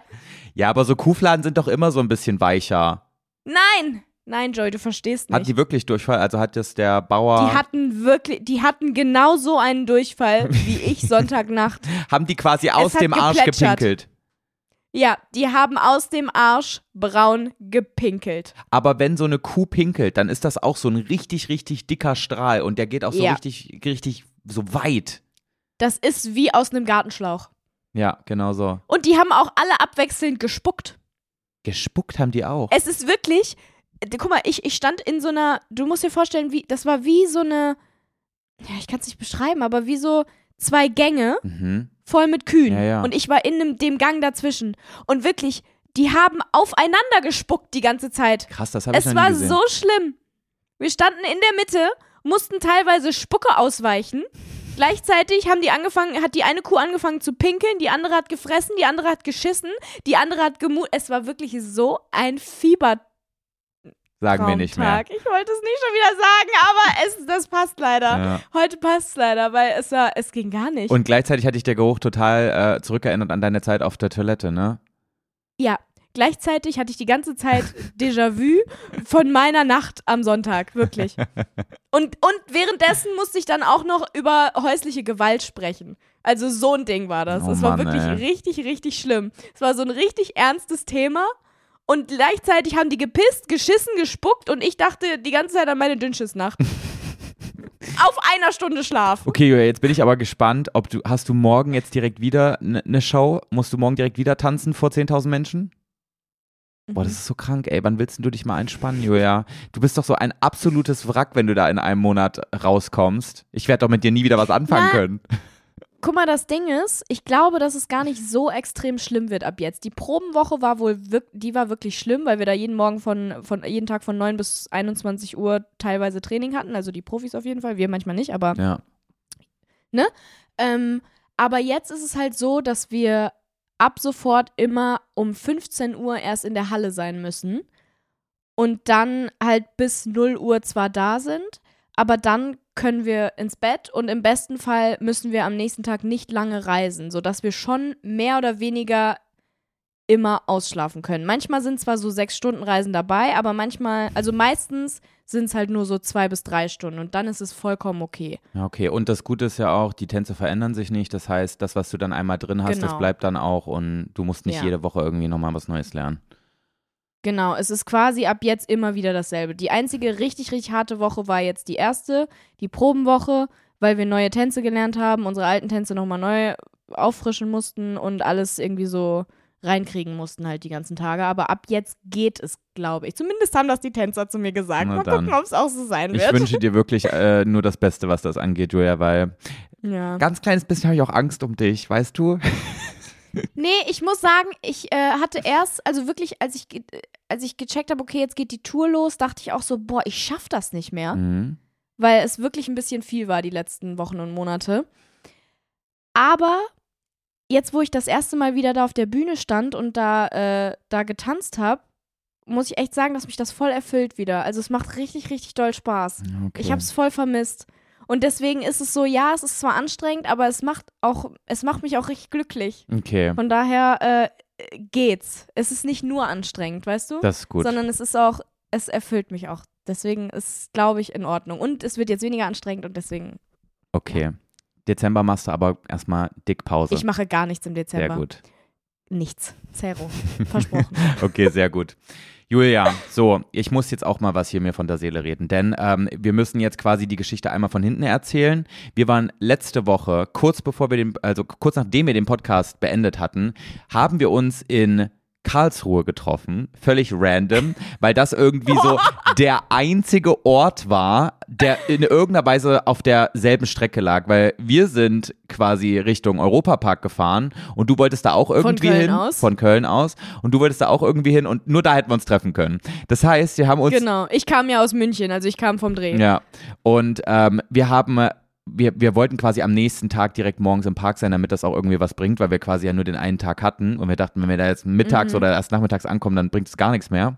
Ja, aber so Kuhfladen sind doch immer so ein bisschen weicher. Nein, nein, Joey, du verstehst Hat nicht. die wirklich Durchfall? Also hat das der Bauer. Die hatten wirklich, die hatten genau so einen Durchfall wie ich Sonntagnacht. haben die quasi aus hat dem Arsch gepinkelt. Ja, die haben aus dem Arsch braun gepinkelt. Aber wenn so eine Kuh pinkelt, dann ist das auch so ein richtig, richtig dicker Strahl und der geht auch so Ja. richtig, richtig so weit. Das ist wie aus einem Gartenschlauch. Ja, genau so. Und die haben auch alle abwechselnd gespuckt. Gespuckt haben die auch. Es ist wirklich, guck mal, ich, ich stand in so einer, du musst dir vorstellen, wie, das war wie so eine, ja, ich kann es nicht beschreiben, aber wie so zwei Gänge Mhm. Voll mit Kühen. Ja, ja. Und ich war in dem, dem Gang dazwischen. Und wirklich, die haben aufeinander gespuckt die ganze Zeit. Krass, das habe ich Es war gesehen. so schlimm. Wir standen in der Mitte, mussten teilweise Spucke ausweichen. Gleichzeitig haben die angefangen, hat die eine Kuh angefangen zu pinkeln, die andere hat gefressen, die andere hat geschissen, die andere hat gemut. Es war wirklich so ein Fiebertraumtag. Sagen wir nicht mehr. Ich wollte es nicht schon wieder sagen, aber es, das passt leider. Ja. Heute passt es leider, weil es war, es ging gar nicht. Und gleichzeitig hat dich der Geruch total äh, zurückerinnert an deine Zeit auf der Toilette, ne? Ja, gleichzeitig hatte ich die ganze Zeit Déjà-vu von meiner Nacht am Sonntag, wirklich. Und, und währenddessen musste ich dann auch noch über häusliche Gewalt sprechen. Also so ein Ding war das. Oh es war Mann, wirklich ey. richtig, richtig schlimm. Es war so ein richtig ernstes Thema. Und gleichzeitig haben die gepisst, geschissen, gespuckt und ich dachte die ganze Zeit an meine Dünnschiss-Nacht. Auf einer Stunde Schlaf. Okay, Julia, jetzt bin ich aber gespannt, ob du, hast du morgen jetzt direkt wieder eine ne Show? Musst du morgen direkt wieder tanzen vor 10.000 Menschen? Boah, das ist so krank, ey. Wann willst du dich mal einspannen, Julia? Du bist doch so ein absolutes Wrack, wenn du da in einem Monat rauskommst. Ich werde doch mit dir nie wieder was anfangen Na, können. Guck mal, das Ding ist, ich glaube, dass es gar nicht so extrem schlimm wird ab jetzt. Die Probenwoche war wohl, die war wirklich schlimm, weil wir da jeden Morgen von, von jeden Tag von 9 bis 21 Uhr teilweise Training hatten. Also die Profis auf jeden Fall, wir manchmal nicht, aber Ja. Ähm, aber jetzt ist es halt so, dass wir ab sofort immer um 15 Uhr erst in der Halle sein müssen und dann halt bis 0 Uhr zwar da sind, aber dann können wir ins Bett und im besten Fall müssen wir am nächsten Tag nicht lange reisen, sodass wir schon mehr oder weniger immer ausschlafen können. Manchmal sind zwar so sechs Stunden Reisen dabei, aber manchmal, also meistens sind es halt nur so zwei bis drei Stunden und dann ist es vollkommen okay. Ja, okay. Und das Gute ist ja auch, die Tänze verändern sich nicht. Das heißt, das, was du dann einmal drin hast, das Genau. bleibt dann auch und du musst nicht Ja. jede Woche irgendwie nochmal was Neues lernen. Genau, es ist quasi ab jetzt immer wieder dasselbe. Die einzige richtig, richtig harte Woche war jetzt die erste, die Probenwoche, weil wir neue Tänze gelernt haben, unsere alten Tänze nochmal neu auffrischen mussten und alles irgendwie so reinkriegen mussten halt die ganzen Tage. Aber ab jetzt geht es, glaube ich. Zumindest haben das die Tänzer zu mir gesagt. Na Mal dann. gucken, ob es auch so sein Ich wird. wünsche dir wirklich äh, nur das Beste, was das angeht, Julia, weil ja. ganz kleines bisschen habe ich auch Angst um dich, weißt du? Nee, ich muss sagen, ich äh, hatte erst, also wirklich, als ich, als ich gecheckt habe, okay, jetzt geht die Tour los, dachte ich auch so, boah, ich schaff das nicht mehr. Mhm. weil es wirklich ein bisschen viel war die letzten Wochen und Monate. Aber jetzt, wo ich das erste Mal wieder da auf der Bühne stand und da, äh, da getanzt habe, muss ich echt sagen, dass mich das voll erfüllt wieder. Also es macht richtig, richtig doll Spaß. Okay. Ich habe es voll vermisst. Und deswegen ist es so, ja, es ist zwar anstrengend, aber es macht auch, es macht mich auch richtig glücklich. Okay, Von daher äh, geht's. Es ist nicht nur anstrengend, weißt du? das ist gut. sondern es ist auch, es erfüllt mich auch. Deswegen ist glaube ich, in Ordnung. Und es wird jetzt weniger anstrengend und deswegen, Okay. Dezember machst du aber erstmal dick Pause. ich mache gar nichts im Dezember. Sehr gut. Nichts. Zero. Versprochen. Okay, sehr gut. Julia, so, ich muss jetzt auch mal was hier mir von der Seele reden, denn ähm, wir müssen jetzt quasi die Geschichte einmal von hinten erzählen. Wir waren letzte Woche, kurz bevor wir den, also kurz nachdem wir den Podcast beendet hatten, haben wir uns in Karlsruhe getroffen, völlig random, weil das irgendwie so der einzige Ort war, der in irgendeiner Weise auf derselben Strecke lag, weil wir sind quasi Richtung Europapark gefahren und du wolltest da auch irgendwie Köln hin, aus. von Köln aus und du wolltest da auch irgendwie hin und nur da hätten wir uns treffen können. Das heißt, wir haben uns genau. Ich kam ja aus München, also ich kam vom Dreh. ja und ähm, wir haben wir, wir wollten quasi am nächsten Tag direkt morgens im Park sein, damit das auch irgendwie was bringt, weil wir quasi ja nur den einen Tag hatten und wir dachten, wenn wir da jetzt mittags Mhm. oder erst nachmittags ankommen, dann bringt es gar nichts mehr.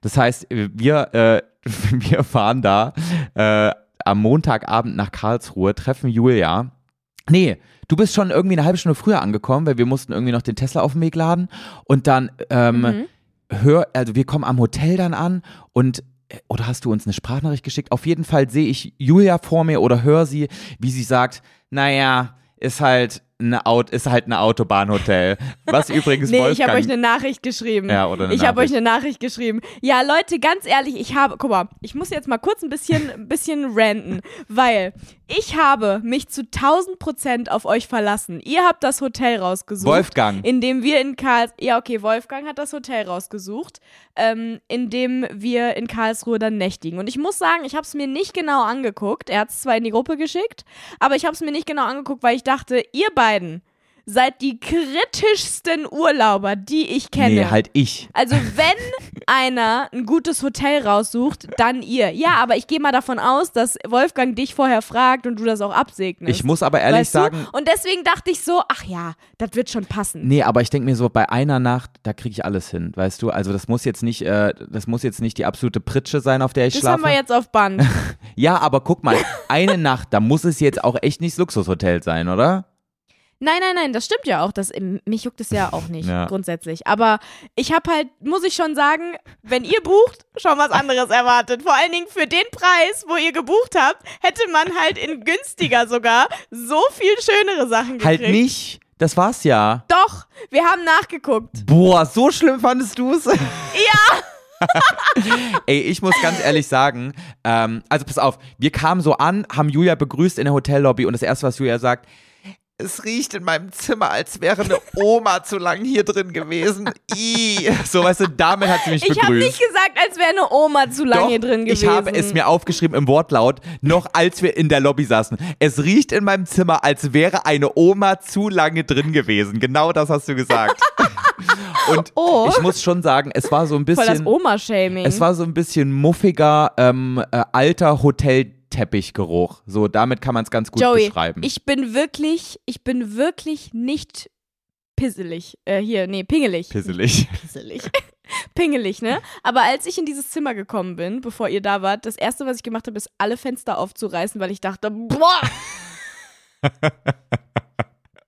Das heißt, wir, äh, wir fahren da äh, am Montagabend nach Karlsruhe, treffen Julia. Nee, du bist schon irgendwie eine halbe Stunde früher angekommen, weil wir mussten irgendwie noch den Tesla auf den Weg laden und dann ähm, Mhm. hör, also wir kommen am Hotel dann an und oder hast du uns eine Sprachnachricht geschickt? Auf jeden Fall sehe ich Julia vor mir oder höre sie, wie sie sagt, naja, ist halt eine Aut ist halt ein Autobahnhotel. Was übrigens Nee, Wolfgang ich habe euch eine Nachricht geschrieben. Ja, oder eine ich habe euch eine Nachricht geschrieben. Ja, Leute, ganz ehrlich, ich habe, guck mal, ich muss jetzt mal kurz ein bisschen, ein bisschen ranten, weil ich habe mich zu 1000 Prozent auf euch verlassen. Ihr habt das Hotel rausgesucht. Wolfgang. In dem wir in Karls, ja okay, Wolfgang hat das Hotel rausgesucht, ähm, in dem wir in Karlsruhe dann nächtigen. Und ich muss sagen, ich habe es mir nicht genau angeguckt. Er hat es zwar in die Gruppe geschickt, aber ich habe es mir nicht genau angeguckt, weil ich dachte, ihr beiden seid die kritischsten Urlauber, die ich kenne. Nee, halt ich. Also wenn einer ein gutes Hotel raussucht, dann ihr. Ja, aber ich gehe mal davon aus, dass Wolfgang dich vorher fragt und du das auch absegnest. Ich muss aber ehrlich weißt du? sagen, Und deswegen dachte ich so, ach ja, das wird schon passen. Nee, aber ich denke mir so, bei einer Nacht, da kriege ich alles hin, weißt du? Also das muss jetzt nicht, äh, das muss jetzt nicht die absolute Pritsche sein, auf der ich Das schlafe. haben wir jetzt auf Band. ja, aber guck mal, eine Nacht, da muss es jetzt auch echt nicht Luxushotel sein, oder? Nein, nein, nein, das stimmt ja auch. Das, mich juckt es ja auch nicht, Ja. grundsätzlich. Aber ich habe halt, muss ich schon sagen, wenn ihr bucht, schon was anderes erwartet. Vor allen Dingen für den Preis, wo ihr gebucht habt, hätte man halt in günstiger sogar so viel schönere Sachen gekriegt. Halt nicht. Das war's ja. Doch, wir haben nachgeguckt. Boah, so schlimm fandest du es? Ja! Ey, ich muss ganz ehrlich sagen, ähm, also pass auf, wir kamen so an, haben Julia begrüßt in der Hotellobby und das erste, was Julia sagt, es riecht in meinem Zimmer, als wäre eine Oma zu lang hier drin gewesen. I. So, weißt du, damit hat sie mich Ich habe begrüßt. nicht gesagt, als wäre eine Oma zu lange Doch, hier drin gewesen. ich habe es mir aufgeschrieben im Wortlaut, noch als wir in der Lobby saßen. Es riecht in meinem Zimmer, als wäre eine Oma zu lange drin gewesen. Genau das hast du gesagt. Und Oh. ich muss schon sagen, es war so ein Voll das bisschen, Oma-Shaming. es war so ein bisschen muffiger, ähm, äh, alter Hotelteppichgeruch. So, damit kann man es ganz gut Joey, beschreiben. ich bin wirklich, ich bin wirklich nicht pisselig. Äh, hier, nee, pingelig. Pisselig. Pisselig. Pingelig, ne? Aber als ich in dieses Zimmer gekommen bin, bevor ihr da wart, das erste, was ich gemacht habe, ist alle Fenster aufzureißen, weil ich dachte, boah!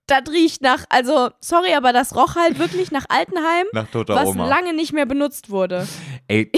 das riecht nach, also, sorry, aber das roch halt wirklich nach Altenheim, Nach toter was Oma. lange nicht mehr benutzt wurde. Ey,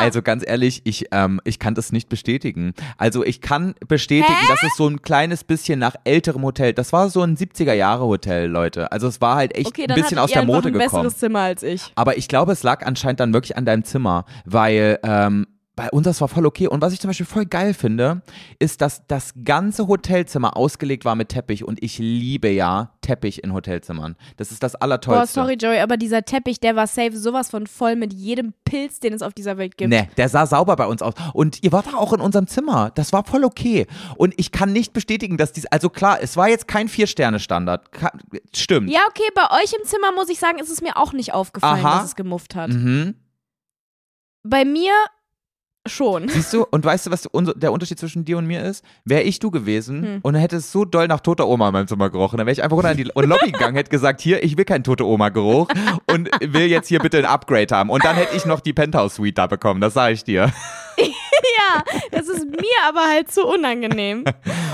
also ganz ehrlich, ich, ähm, ich kann das nicht bestätigen. Also ich kann bestätigen, dass es so ein kleines bisschen nach älterem Hotel, das war so ein 70er-Jahre-Hotel, Leute. Also es war halt echt Okay, ein bisschen aus der Mode ein gekommen. besseres Zimmer als ich. Aber ich glaube, es lag anscheinend dann wirklich an deinem Zimmer, weil ähm, bei uns das war voll okay. Und was ich zum Beispiel voll geil finde, ist, dass das ganze Hotelzimmer ausgelegt war mit Teppich. Und ich liebe ja Teppich in Hotelzimmern. Das ist das Boah, Allertollste. sorry, Joey, aber dieser Teppich, der war safe sowas von voll mit jedem Pilz, den es auf dieser Welt gibt. Nee, der sah sauber bei uns aus. Und ihr wart auch in unserem Zimmer. Das war voll okay. Und ich kann nicht bestätigen, dass dies, also klar, es war jetzt kein Vier-Sterne-Standard. Stimmt. Ja, okay, bei euch im Zimmer muss ich sagen, ist es mir auch nicht aufgefallen, Aha. dass es gemufft hat. Mhm. Bei mir schon. Siehst du, und weißt du, was der Unterschied zwischen dir und mir ist? Wäre ich du gewesen Hm. und dann hätte es so doll nach toter Oma in meinem Zimmer gerochen, dann wäre ich einfach runter in die Lobby gegangen, hätte gesagt, hier, ich will keinen tote Oma-Geruch und will jetzt hier bitte ein Upgrade haben. Und dann hätte ich noch die Penthouse-Suite da bekommen, das sage ich dir. ja, das ist mir aber halt zu unangenehm.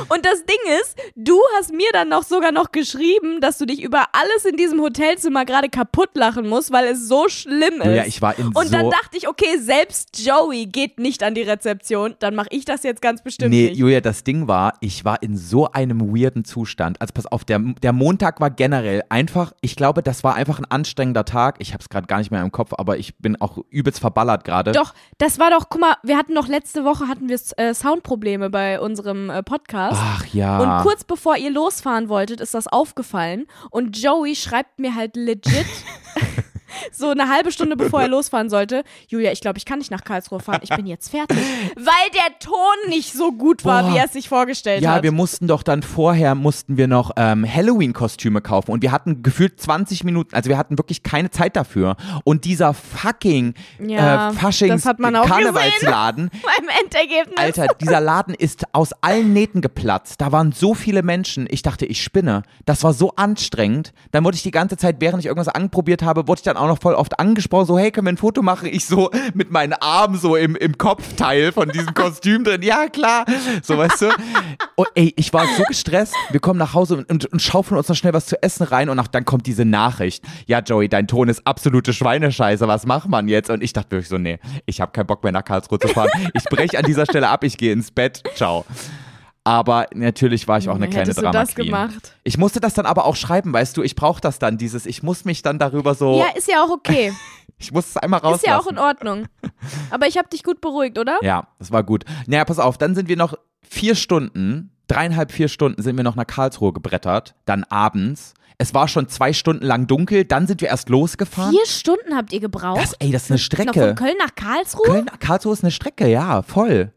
Und das Ding ist, du hast mir dann noch sogar noch geschrieben, dass du dich über alles in diesem Hotelzimmer gerade kaputt lachen musst, weil es so schlimm ist. Ja, ich war in Und dann so... dachte ich, okay, selbst Joey geht nicht an die Rezeption, dann mache ich das jetzt ganz bestimmt Nee, nicht. Julia, das Ding war, ich war in so einem weirden Zustand. Also pass auf, der, der Montag war generell einfach, ich glaube, das war einfach ein anstrengender Tag. Ich habe es gerade gar nicht mehr im Kopf, aber ich bin auch übelst verballert gerade. Doch, das war doch, guck mal, wir hatten noch letzte Woche hatten wir äh, Soundprobleme bei unserem äh, Podcast. Ach ja. Und kurz bevor ihr losfahren wolltet, ist das aufgefallen. Und Joey schreibt mir halt legit so eine halbe Stunde bevor er losfahren sollte, Julia, ich glaube, ich kann nicht nach Karlsruhe fahren. Ich bin jetzt fertig. Weil der Ton nicht so gut war, Boah. wie er es sich vorgestellt Ja, hat. wir mussten doch dann vorher, mussten wir noch ähm, Halloween-Kostüme kaufen und wir hatten gefühlt 20 Minuten, also wir hatten wirklich keine Zeit dafür. Und dieser fucking Ja, äh, Faschings das hat man auch Karnevalsladen, Beim Endergebnis. Alter, dieser Laden ist aus allen Nähten geplatzt. Da waren so viele Menschen. Ich dachte, ich spinne. Das war so anstrengend. Dann wurde ich die ganze Zeit, während ich irgendwas anprobiert habe, wurde ich dann auch noch voll oft angesprochen, so, hey, können wir ein Foto machen? Ich so mit meinen Armen so im, im Kopfteil von diesem Kostüm drin. Ja, klar. So, weißt du? Und ey, ich war so gestresst. Wir kommen nach Hause und, und, und schaufeln uns noch schnell was zu essen rein und nach, dann kommt diese Nachricht. Ja, Joey, dein Ton ist absolute Schweinescheiße. Was macht man jetzt? Und ich dachte wirklich so, nee, ich habe keinen Bock mehr nach Karlsruhe zu fahren. Ich breche an dieser Stelle ab, ich gehe ins Bett. Ciao. Aber natürlich war ich auch eine kleine Hättest du Drama das gemacht? Ich musste das dann aber auch schreiben, weißt du, ich brauche das dann, dieses, ich muss mich dann darüber so, Ja, ist ja auch okay. ich muss es einmal rauslassen. Ist ja auch in Ordnung. Aber ich habe dich gut beruhigt, oder? Ja, das war gut. Naja, pass auf, dann sind wir noch vier Stunden, dreieinhalb, vier Stunden sind wir noch nach Karlsruhe gebrettert, dann abends. Es war schon zwei Stunden lang dunkel, dann sind wir erst losgefahren. Vier Stunden habt ihr gebraucht? Das, ey, das ist eine Noch Strecke. von Köln nach Karlsruhe? Köln, Karlsruhe ist eine Strecke, ja, voll.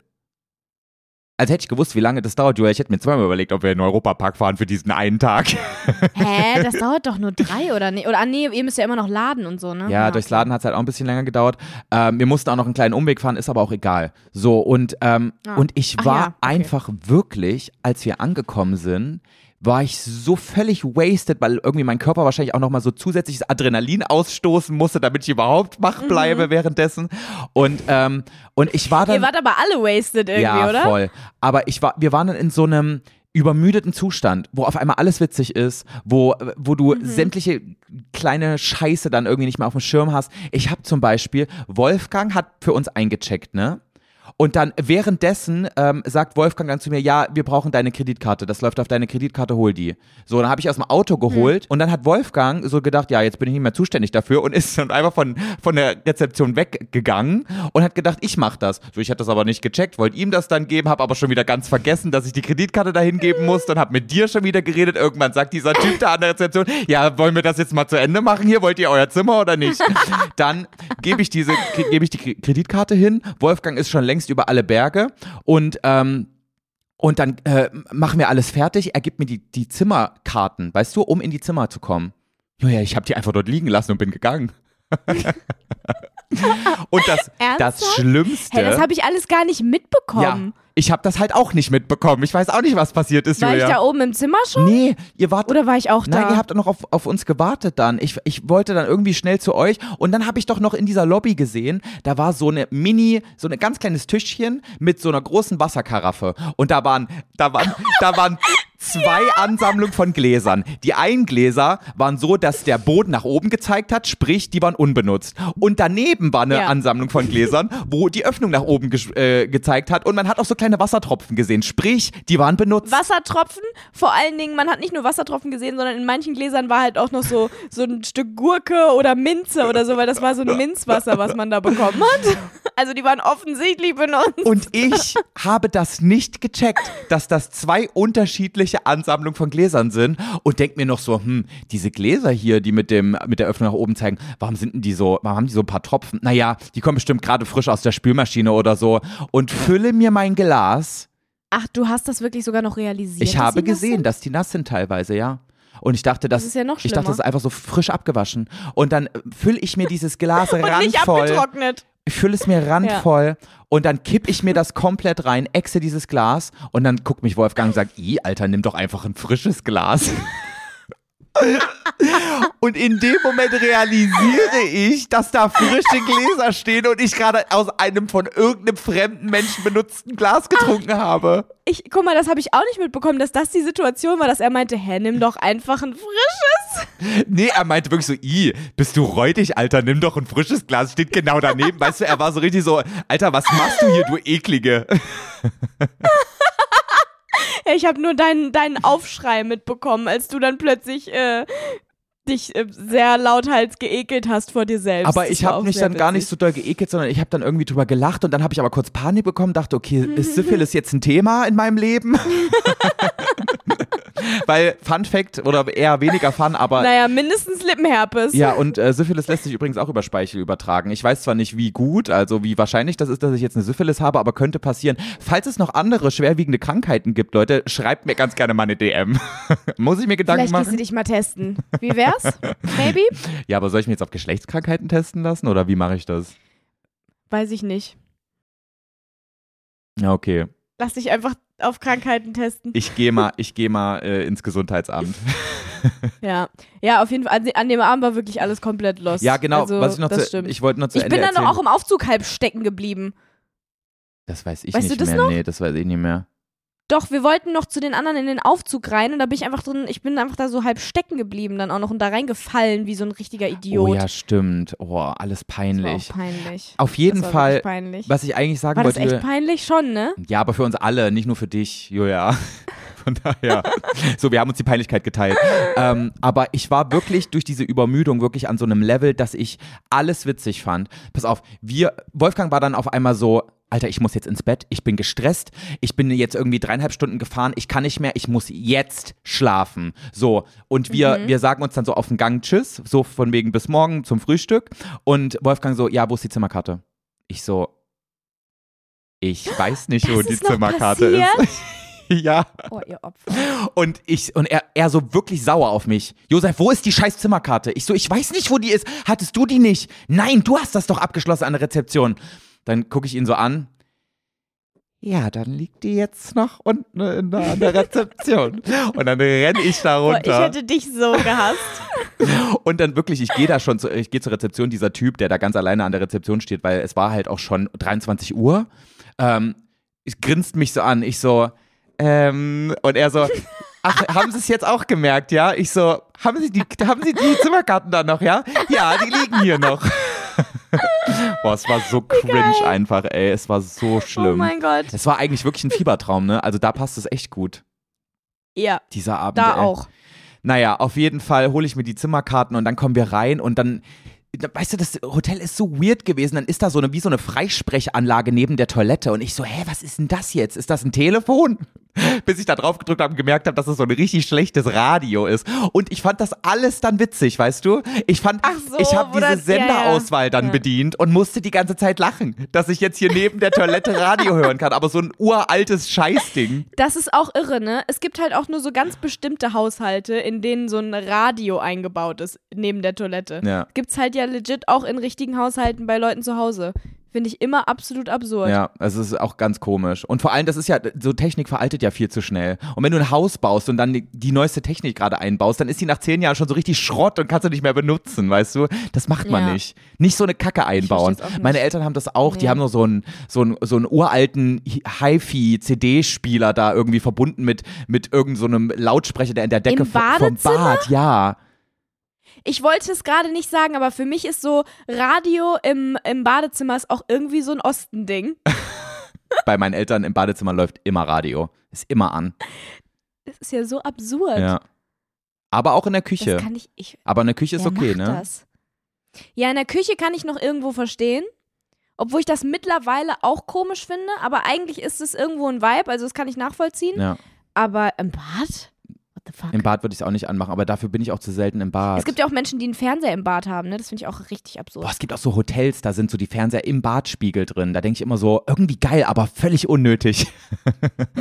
Als hätte ich gewusst, wie lange das dauert, Julia. Ich hätte mir zweimal überlegt, ob wir in den Europapark fahren für diesen einen Tag. Hä, das dauert doch nur drei oder nee? Oder ah, nee, ihr müsst ja immer noch laden und so, ne? Ja, durchs Laden hat es halt auch ein bisschen länger gedauert. Ähm, wir mussten auch noch einen kleinen Umweg fahren, ist aber auch egal. So, und, ähm, Ah. und ich war ja, okay. einfach wirklich, als wir angekommen sind, war ich so völlig wasted, weil irgendwie mein Körper wahrscheinlich auch nochmal so zusätzliches Adrenalin ausstoßen musste, damit ich überhaupt wach bleibe währenddessen. Und, ähm, und ich war dann. Mhm. Ihr wart aber alle wasted irgendwie, ja, oder? voll. Aber ich war, wir waren dann in so einem übermüdeten Zustand, wo auf einmal alles witzig ist, wo, wo du Mhm. sämtliche kleine Scheiße dann irgendwie nicht mehr auf dem Schirm hast. Ich habe zum Beispiel, Wolfgang hat für uns eingecheckt, ne? Und dann währenddessen ähm, sagt Wolfgang dann zu mir, ja, wir brauchen deine Kreditkarte. Das läuft auf deine Kreditkarte, hol die. So, dann habe ich aus dem Auto geholt und dann hat Wolfgang so gedacht, ja, jetzt bin ich nicht mehr zuständig dafür und ist dann einfach von, von der Rezeption weggegangen und hat gedacht, ich mach das. So, ich hatte das aber nicht gecheckt, wollte ihm das dann geben, habe aber schon wieder ganz vergessen, dass ich die Kreditkarte dahin geben muss. Dann hab mit dir schon wieder geredet. Irgendwann sagt dieser Typ da an der Rezeption, ja, wollen wir das jetzt mal zu Ende machen hier? Wollt ihr euer Zimmer oder nicht? Dann gebe ich diese, gebe ich die Kreditkarte hin. Wolfgang ist schon längst über alle Berge und ähm, und dann äh, machen wir alles fertig. Er gibt mir die, die Zimmerkarten, weißt du, um in die Zimmer zu kommen. Naja, ich habe die einfach dort liegen lassen und bin gegangen. und das, das? Schlimmste. Hey, das habe ich alles gar nicht mitbekommen. ja, ich habe das halt auch nicht mitbekommen. Ich weiß auch nicht, was passiert ist, War Julia. ich da oben im Zimmer schon? Nee, ihr wart. Oder war ich auch Nein, da? ihr habt noch auf, auf uns gewartet dann. Ich, ich wollte dann irgendwie schnell zu euch und dann habe ich doch noch in dieser Lobby gesehen, da war so eine Mini, so ein ganz kleines Tischchen mit so einer großen Wasserkaraffe und da waren, da waren, da waren zwei Ansammlungen von Gläsern. Die einen Gläser waren so, dass der Boden nach oben gezeigt hat, sprich, die waren unbenutzt. Und daneben war eine Ja. Ansammlung von Gläsern, wo die Öffnung nach oben ges- äh, gezeigt hat und man hat auch so kleine Wassertropfen gesehen, sprich, die waren benutzt. Wassertropfen, vor allen Dingen, man hat nicht nur Wassertropfen gesehen, sondern in manchen Gläsern war halt auch noch so, so ein Stück Gurke oder Minze oder so, weil das war so ein Minzwasser, was man da bekommen hat. Also die waren offensichtlich benutzt. Und ich habe das nicht gecheckt, dass das zwei unterschiedliche Ansammlungen von Gläsern sind und denk mir noch so, hm, diese Gläser hier, die mit dem mit der Öffnung nach oben zeigen, warum sind denn die so, warum haben die so ein paar Tropfen? Naja, die kommen bestimmt gerade frisch aus der Spülmaschine oder so und fülle mir mein Glas. Ach, du hast das wirklich sogar noch realisiert? Ich habe gesehen, sind? dass die nass sind teilweise, ja. Und ich dachte, das, Das ist ja noch ich dachte, das ist einfach so frisch abgewaschen. Und dann fülle ich mir dieses Glas Und nicht randvoll. abgetrocknet. Ich fülle es mir randvoll und dann kipp ich mir das komplett rein, exe dieses Glas und dann guckt mich Wolfgang und sagt, i, Alter, nimm doch einfach ein frisches Glas. Und in dem Moment realisiere ich, dass da frische Gläser stehen und ich gerade aus einem von irgendeinem fremden Menschen benutzten Glas getrunken habe. Ich, guck mal, das habe ich auch nicht mitbekommen, dass das die Situation war, dass er meinte, hä, nimm doch einfach ein frisches. Nee, er meinte wirklich so, i, bist du räudig, Alter, nimm doch ein frisches Glas, steht genau daneben. Weißt du, er war so richtig so, Alter, was machst du hier, du eklige? Ich habe nur deinen, deinen Aufschrei mitbekommen, als du dann plötzlich äh, dich äh, sehr lauthals geekelt hast vor dir selbst. Aber ich habe mich dann gar nicht so witzig. doll geekelt, sondern ich habe dann irgendwie drüber gelacht und dann habe ich aber kurz Panik bekommen, dachte, okay, ist Syphilis jetzt ein Thema in meinem Leben? Weil Fun Fact oder eher weniger Fun, aber Naja, mindestens Lippenherpes. ja, und äh, Syphilis lässt sich übrigens auch über Speichel übertragen. Ich weiß zwar nicht, wie gut, also wie wahrscheinlich das ist, dass ich jetzt eine Syphilis habe, aber könnte passieren. Falls es noch andere schwerwiegende Krankheiten gibt, Leute, schreibt mir ganz gerne mal eine DM. Muss ich mir Gedanken Vielleicht machen? dich mal testen. Wie wär's? Maybe? Ja, aber soll ich mich jetzt auf Geschlechtskrankheiten testen lassen oder wie mache ich das? Weiß ich nicht. Ja, okay. Lass dich einfach auf Krankheiten testen. Ich gehe mal, ich gehe mal äh, ins Gesundheitsamt. Ja. Ja, auf jeden Fall. An, an dem Abend war wirklich alles komplett los. Ja, genau. Also, was ich noch das zu, stimmt. ich wollte noch zu Ich Ende bin dann erzählen. auch im Aufzug halb stecken geblieben. das weiß ich Weißt du nicht das mehr. noch? Nee, das weiß ich nicht mehr. Doch, wir wollten noch zu den anderen in den Aufzug rein und da bin ich einfach drin, ich bin einfach da so halb stecken geblieben dann auch noch und da reingefallen wie so ein richtiger Idiot. Oh ja, stimmt. Oh, alles das war peinlich. auch peinlich. Auf jeden Fall, Peinlich. was ich eigentlich sagen war das wollte. echt peinlich schon, ne? Ja, aber für uns alle, nicht nur für dich, Julia. Von daher. So, wir haben uns die Peinlichkeit geteilt. ähm, aber ich war wirklich durch diese Übermüdung wirklich an so einem Level, dass ich alles witzig fand. Pass auf, wir, Wolfgang war dann auf einmal so, Alter, ich muss jetzt ins Bett, ich bin gestresst, ich bin jetzt irgendwie dreieinhalb Stunden gefahren, ich kann nicht mehr, ich muss jetzt schlafen. So, und wir, Mhm. wir sagen uns dann so auf den Gang Tschüss, so von wegen bis morgen zum Frühstück. Und Wolfgang so, ja, wo ist die Zimmerkarte? Ich so, ich weiß nicht, Das wo die Zimmerkarte passiert? ist. ja. Oh, ihr Opfer. Und ich, und er, er so wirklich sauer auf mich. Josef, wo ist die scheiß Zimmerkarte? Ich so, ich weiß nicht, wo die ist. Hattest du die nicht? Nein, du hast das doch abgeschlossen an der Rezeption. Dann gucke ich ihn so an. Ja, dann liegt die jetzt noch unten in der, an der Rezeption. Und dann renne ich da Boah, ich runter. hätte dich so gehasst. Und dann wirklich, ich gehe da schon, zu, ich gehe zur Rezeption, dieser Typ, der da ganz alleine an der Rezeption steht, weil es war halt auch schon 23 Uhr. Ähm, es grinst mich so an, ich so, ähm, und er so, ach, haben Sie es jetzt auch gemerkt, ja? Ich so, haben Sie die, haben Sie die Zimmerkarten da noch, ja? Ja, die liegen hier noch. Boah, es war so cringe einfach, ey. Es war so Oh schlimm. mein Gott. es war eigentlich wirklich ein Fiebertraum, ne? Also da passt es echt gut, Ja, dieser Abend. da ey. auch. Naja, auf jeden Fall hole ich mir die Zimmerkarten und dann kommen wir rein und dann. Weißt du, das Hotel ist so weird gewesen. Dann ist da so eine, wie so eine Freisprechanlage neben der Toilette. Und ich so, hä, was ist denn das jetzt? Ist das ein Telefon? Bis ich da drauf gedrückt habe und gemerkt habe, dass es so ein richtig schlechtes Radio ist. Und ich fand das alles dann witzig, weißt du? Ich fand, Ach so, ich habe diese das- ja, ja. Senderauswahl dann Ja. bedient und musste die ganze Zeit lachen, dass ich jetzt hier neben der Toilette Radio hören kann. Aber so ein uraltes Scheißding. Das ist auch irre, ne? Es gibt halt auch nur so ganz bestimmte Haushalte, in denen so ein Radio eingebaut ist, neben der Toilette. Ja. Gibt's halt ja legit auch in richtigen Haushalten bei Leuten zu Hause. Finde ich immer absolut absurd. Ja, also es ist auch ganz komisch. Und vor allem, das ist ja, so Technik veraltet ja viel zu schnell. Und wenn du ein Haus baust und dann die, die neueste Technik gerade einbaust, dann ist die nach zehn Jahren schon so richtig Schrott und kannst du nicht mehr benutzen, weißt du? Das macht man Ja. nicht. Nicht so eine Kacke einbauen. Meine Eltern haben das auch, die Nee. haben nur so einen, so einen, so einen uralten HiFi-CD-Spieler da irgendwie verbunden mit, mit irgendeinem so einem Lautsprecher, der in der Decke Im vom-? Bad, ja. Ich wollte es gerade nicht sagen, aber für mich ist so Radio im, im Badezimmer ist auch irgendwie so ein Ostending. Bei meinen Eltern im Badezimmer läuft immer Radio. Ist immer an. Das ist ja so absurd. Ja. Aber auch in der Küche. Das kann ich. ich Aber in der Küche ist okay, ne? Das? Ja, in der Küche kann ich noch irgendwo verstehen. Obwohl ich das mittlerweile auch komisch finde, aber eigentlich ist es irgendwo ein Vibe, also das kann ich nachvollziehen. Ja. Aber im Bad? What the fuck? Im Bad würde ich es auch nicht anmachen, aber dafür bin ich auch zu selten im Bad. Es gibt ja auch Menschen, die einen Fernseher im Bad haben, ne? Das finde ich auch richtig absurd. Boah, es gibt auch so Hotels, da sind so die Fernseher im Badspiegel drin. Da denke ich immer so, irgendwie geil, aber völlig unnötig.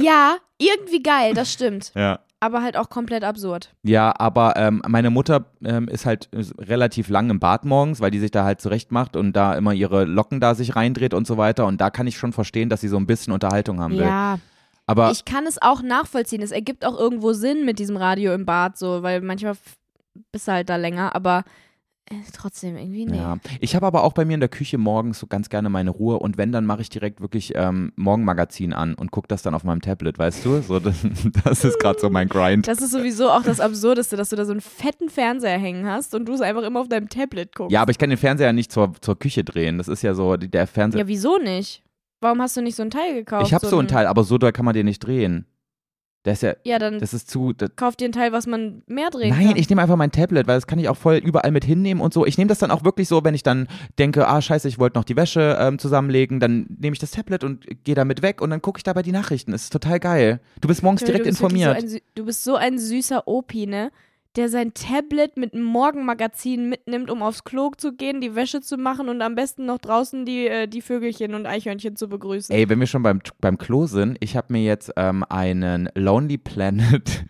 Ja, irgendwie geil, das stimmt. Ja. Aber halt auch komplett absurd. Ja, aber ähm, meine Mutter ähm, ist halt ist relativ lang im Bad morgens, weil die sich da halt zurecht macht und da immer ihre Locken da sich reindreht und so weiter. Und da kann ich schon verstehen, dass sie so ein bisschen Unterhaltung haben will. Ja, Aber ich kann es auch nachvollziehen. Es ergibt auch irgendwo Sinn mit diesem Radio im Bad, so, weil manchmal bist du halt da länger, aber äh, trotzdem irgendwie nee. Ja, ich habe aber auch bei mir in der Küche morgens so ganz gerne meine Ruhe und wenn, dann mache ich direkt wirklich ähm, Morgenmagazin an und gucke das dann auf meinem Tablet, weißt du? So, das, das ist gerade so mein Grind. Das ist sowieso auch das Absurdeste, dass du da so einen fetten Fernseher hängen hast und du es einfach immer auf deinem Tablet guckst. Ja, aber ich kann den Fernseher nicht zur, zur Küche drehen. Das ist ja so, der Fernseher. Ja, wieso nicht? Warum hast du nicht so ein Teil gekauft? ich habe so einen Teil, aber so doll kann man den nicht drehen. Der ist ja, Ja, dann das ist zu. Das, kauf dir ein Teil, was man mehr drehen Nein, kann. ich nehme einfach mein Tablet, weil das kann ich auch voll überall mit hinnehmen und so. Ich nehme das dann auch wirklich so, wenn ich dann denke, ah scheiße, ich wollte noch die Wäsche ähm, zusammenlegen, dann nehme ich das Tablet und gehe damit weg und dann gucke ich dabei die Nachrichten. Das ist total geil. Du bist morgens Joey, direkt du bist informiert. So ein, du bist so ein süßer Opi, ne? Der sein Tablet mit einem Morgenmagazin mitnimmt, um aufs Klo zu gehen, die Wäsche zu machen und am besten noch draußen die, äh, die Vögelchen und Eichhörnchen zu begrüßen. Ey, wenn wir schon beim, beim Klo sind, ich habe mir jetzt ähm, einen Lonely Planet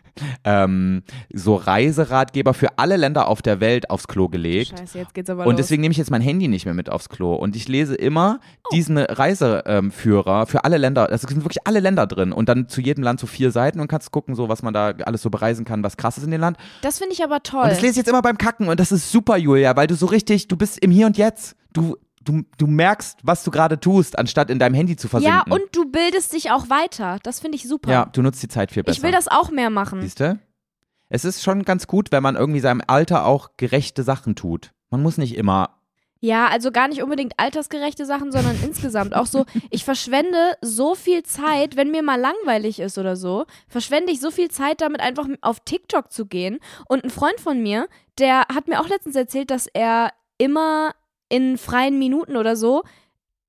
ähm, so Reiseratgeber für alle Länder auf der Welt aufs Klo gelegt. Scheiße, jetzt geht's aber Und los. deswegen nehme ich jetzt mein Handy nicht mehr mit aufs Klo. Und ich lese immer diesen Reiseführer für alle Länder. Also es sind wirklich alle Länder drin. Und dann zu jedem Land so vier Seiten und kannst gucken, so was man da alles so bereisen kann, was krass ist in dem Land. das finde ich aber toll. Und das lese ich jetzt immer beim Kacken. Und das ist super, Julia, weil du so richtig, du bist im Hier und Jetzt. Du, du, du merkst, was du gerade tust, anstatt in deinem Handy zu versinken. ja, und du bildest dich auch weiter. Das finde ich super. Ja, du nutzt die Zeit viel besser. ich will das auch mehr machen. Siehst du? Es ist schon ganz gut, wenn man irgendwie seinem Alter auch gerechte Sachen tut. Man muss nicht immer Ja, also gar nicht unbedingt altersgerechte Sachen, sondern insgesamt auch so, ich verschwende so viel Zeit, wenn mir mal langweilig ist oder so, verschwende ich so viel Zeit damit, einfach auf TikTok zu gehen. Und ein Freund von mir, der hat mir auch letztens erzählt, dass er immer in freien Minuten oder so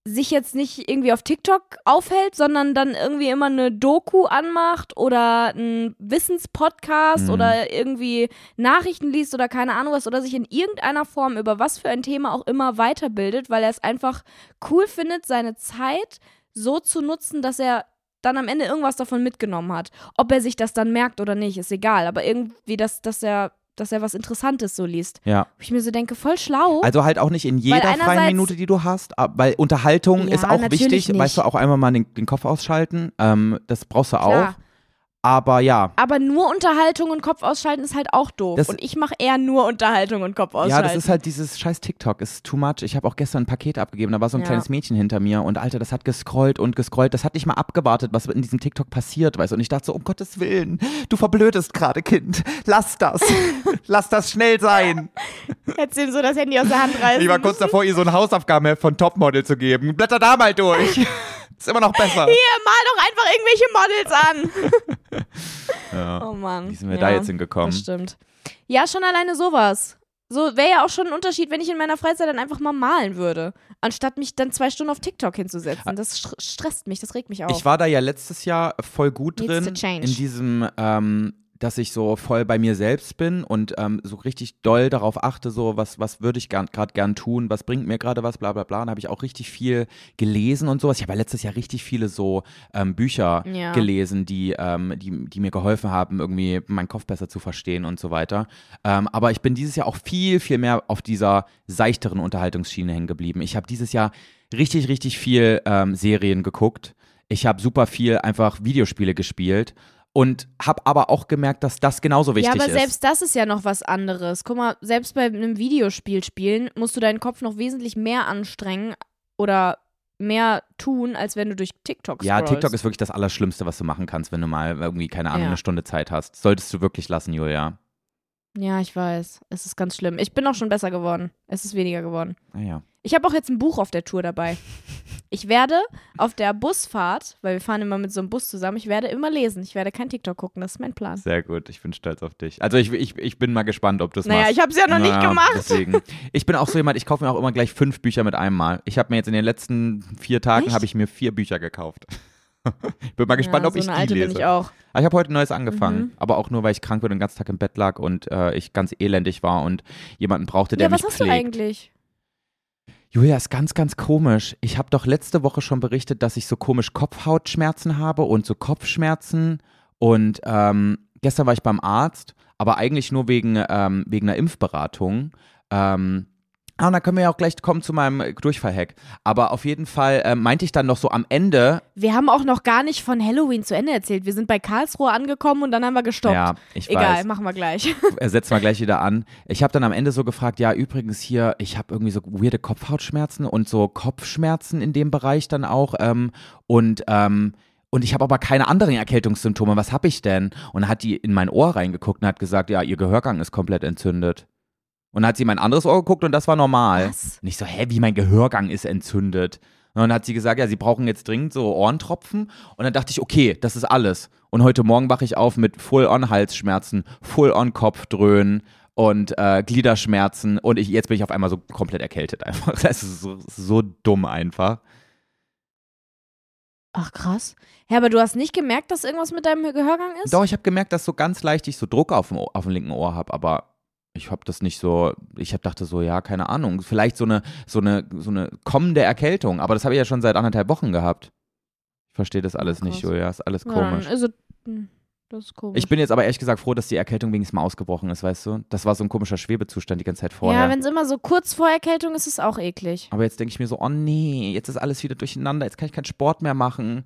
sich jetzt nicht irgendwie auf TikTok aufhält, sondern dann irgendwie immer eine Doku anmacht oder einen Wissenspodcast Mhm. oder irgendwie Nachrichten liest oder keine Ahnung was oder sich in irgendeiner Form über was für ein Thema auch immer weiterbildet, weil er es einfach cool findet, seine Zeit so zu nutzen, dass er dann am Ende irgendwas davon mitgenommen hat. Ob er sich das dann merkt oder nicht, ist egal, aber irgendwie, dass, dass er dass er was Interessantes so liest. Ja. Wo ich mir so denke, voll schlau. Also halt auch nicht in jeder freien Minute, die du hast, weil Unterhaltung Ja, ist auch wichtig. nicht. Weißt du, auch einmal mal den, den Kopf ausschalten. Ähm, das brauchst du Klar. auch. Aber ja. Aber nur Unterhaltung und Kopf ausschalten ist halt auch doof. Das- und ich mache eher nur Unterhaltung und Kopf ausschalten. Ja, das ist halt dieses scheiß TikTok, ist too much. Ich habe auch gestern ein Paket abgegeben, da war so ein Ja. kleines Mädchen hinter mir und Alter, das hat gescrollt und gescrollt, das hat nicht mal abgewartet, was in diesem TikTok passiert, weißt du. Und ich dachte so, um Gottes Willen, du verblödest gerade, Kind. Lass das. Lass das schnell sein. Hättest du ihm so das Handy aus der Hand reißen Ich war kurz davor, ihr so eine Hausaufgabe von Topmodel zu geben. Blätter da mal durch. Ist immer noch besser. Hier, mal doch einfach irgendwelche Models an. Ja. Oh Mann. Wie sind wir ja, da jetzt hingekommen? Das stimmt. Ja, schon alleine sowas. So wäre ja auch schon ein Unterschied, wenn ich in meiner Freizeit dann einfach mal malen würde, anstatt mich dann zwei Stunden auf TikTok hinzusetzen. Das sch- stresst mich, das regt mich auf. Ich war da ja letztes Jahr voll gut Needs drin in diesem, ähm, dass ich so voll bei mir selbst bin und ähm, so richtig doll darauf achte, so was, was würde ich gerade gern tun, was bringt mir gerade was, bla bla bla. Und habe ich auch richtig viel gelesen und sowas. Ich habe ja letztes Jahr richtig viele so ähm, Bücher Ja. gelesen, die, ähm, die, die mir geholfen haben, irgendwie meinen Kopf besser zu verstehen und so weiter. Ähm, aber ich bin dieses Jahr auch viel, viel mehr auf dieser seichteren Unterhaltungsschiene hängen geblieben. Ich habe dieses Jahr richtig, richtig viel ähm, Serien geguckt. Ich habe super viel einfach Videospiele gespielt und habe aber auch gemerkt, dass das genauso ja, wichtig aber ist. selbst das ist ja noch was anderes. Guck mal, selbst bei einem Videospiel spielen musst du deinen Kopf noch wesentlich mehr anstrengen oder mehr tun, als wenn du durch TikTok ja, scrollst. TikTok ist wirklich das Allerschlimmste, was du machen kannst, wenn du mal irgendwie, keine Ahnung, Ja. eine Stunde Zeit hast. Solltest du wirklich lassen, Julia. Ja, ich weiß. Es ist ganz schlimm. Ich bin auch schon besser geworden. Es ist weniger geworden. Naja. Ich habe auch jetzt ein Buch auf der Tour dabei. Ich werde auf der Busfahrt, weil wir fahren immer mit so einem Bus zusammen, ich werde immer lesen. Ich werde kein TikTok gucken. Das ist mein Plan. Sehr gut, ich bin stolz auf dich. Also ich, ich, ich bin mal gespannt, ob du es Naja, machst. ich habe es ja noch nicht Ja, gemacht. Deswegen. Ich bin auch so jemand, ich kaufe mir auch immer gleich fünf Bücher mit einem Mal. Ich habe mir jetzt in den letzten vier Tagen habe ich mir vier Bücher gekauft. ich bin mal gespannt, ja, ob so ich eine die alte lese. bin ich auch. Aber ich habe heute ein neues angefangen, Mhm. aber auch nur, weil ich krank bin und den ganzen Tag im Bett lag und äh, ich ganz elendig war und jemanden brauchte, der Ja, was mich hast pflegt. du eigentlich? Julia, ist ganz, ganz komisch. Ich habe doch letzte Woche schon berichtet, dass ich so komisch Kopfhautschmerzen habe und so Kopfschmerzen. Und ähm, gestern war ich beim Arzt, aber eigentlich nur wegen, ähm, wegen einer Impfberatung. Ähm, ah, und dann können wir ja auch gleich kommen zu meinem Durchfallhack. Aber auf jeden Fall äh, meinte ich dann noch so am Ende, Wir haben auch noch gar nicht von Halloween zu Ende erzählt. Wir sind bei Karlsruhe angekommen und dann haben wir gestoppt. ja, ich Egal, weiß, machen wir gleich. äh, setzen wir gleich wieder an. Ich habe dann am Ende so gefragt, ja, übrigens hier, ich habe irgendwie so weirde Kopfhautschmerzen und so Kopfschmerzen in dem Bereich dann auch. Ähm, und ähm, und ich habe aber keine anderen Erkältungssymptome. Was habe ich denn? Und hat die in mein Ohr reingeguckt und hat gesagt, ja, ihr Gehörgang ist komplett entzündet. Und dann hat sie in mein anderes Ohr geguckt und das war normal. Was? Und ich so, hä, wie mein Gehörgang ist entzündet. Und dann hat sie gesagt, ja, sie brauchen jetzt dringend so Ohrentropfen. Und dann dachte ich, okay, das ist alles. Und heute Morgen wache ich auf mit Full-on-Halsschmerzen, Full-on-Kopfdröhnen und äh, Gliederschmerzen. Und ich, jetzt bin ich auf einmal so komplett erkältet einfach. Das ist so, so dumm einfach. Ach krass. Ja, aber du hast nicht gemerkt, dass irgendwas mit deinem Gehörgang ist? Doch, ich habe gemerkt, dass so ganz leicht ich so Druck auf dem, Ohr- auf dem linken Ohr habe, aber ich habe das nicht so, ich habe dachte so, ja, keine Ahnung, vielleicht so eine, so eine, so eine kommende Erkältung, aber das habe ich ja schon seit anderthalb Wochen gehabt. Ich verstehe das alles nicht, krass. Julia, ist alles Ja, komisch. Also, hm, das ist komisch. Ich bin jetzt aber ehrlich gesagt froh, dass die Erkältung wenigstens mal ausgebrochen ist, weißt du? Das war so ein komischer Schwebezustand die ganze Zeit vorher. ja, wenn es immer so kurz vor Erkältung ist, ist es auch eklig. aber jetzt denke ich mir so, oh nee, jetzt ist alles wieder durcheinander, jetzt kann ich keinen Sport mehr machen.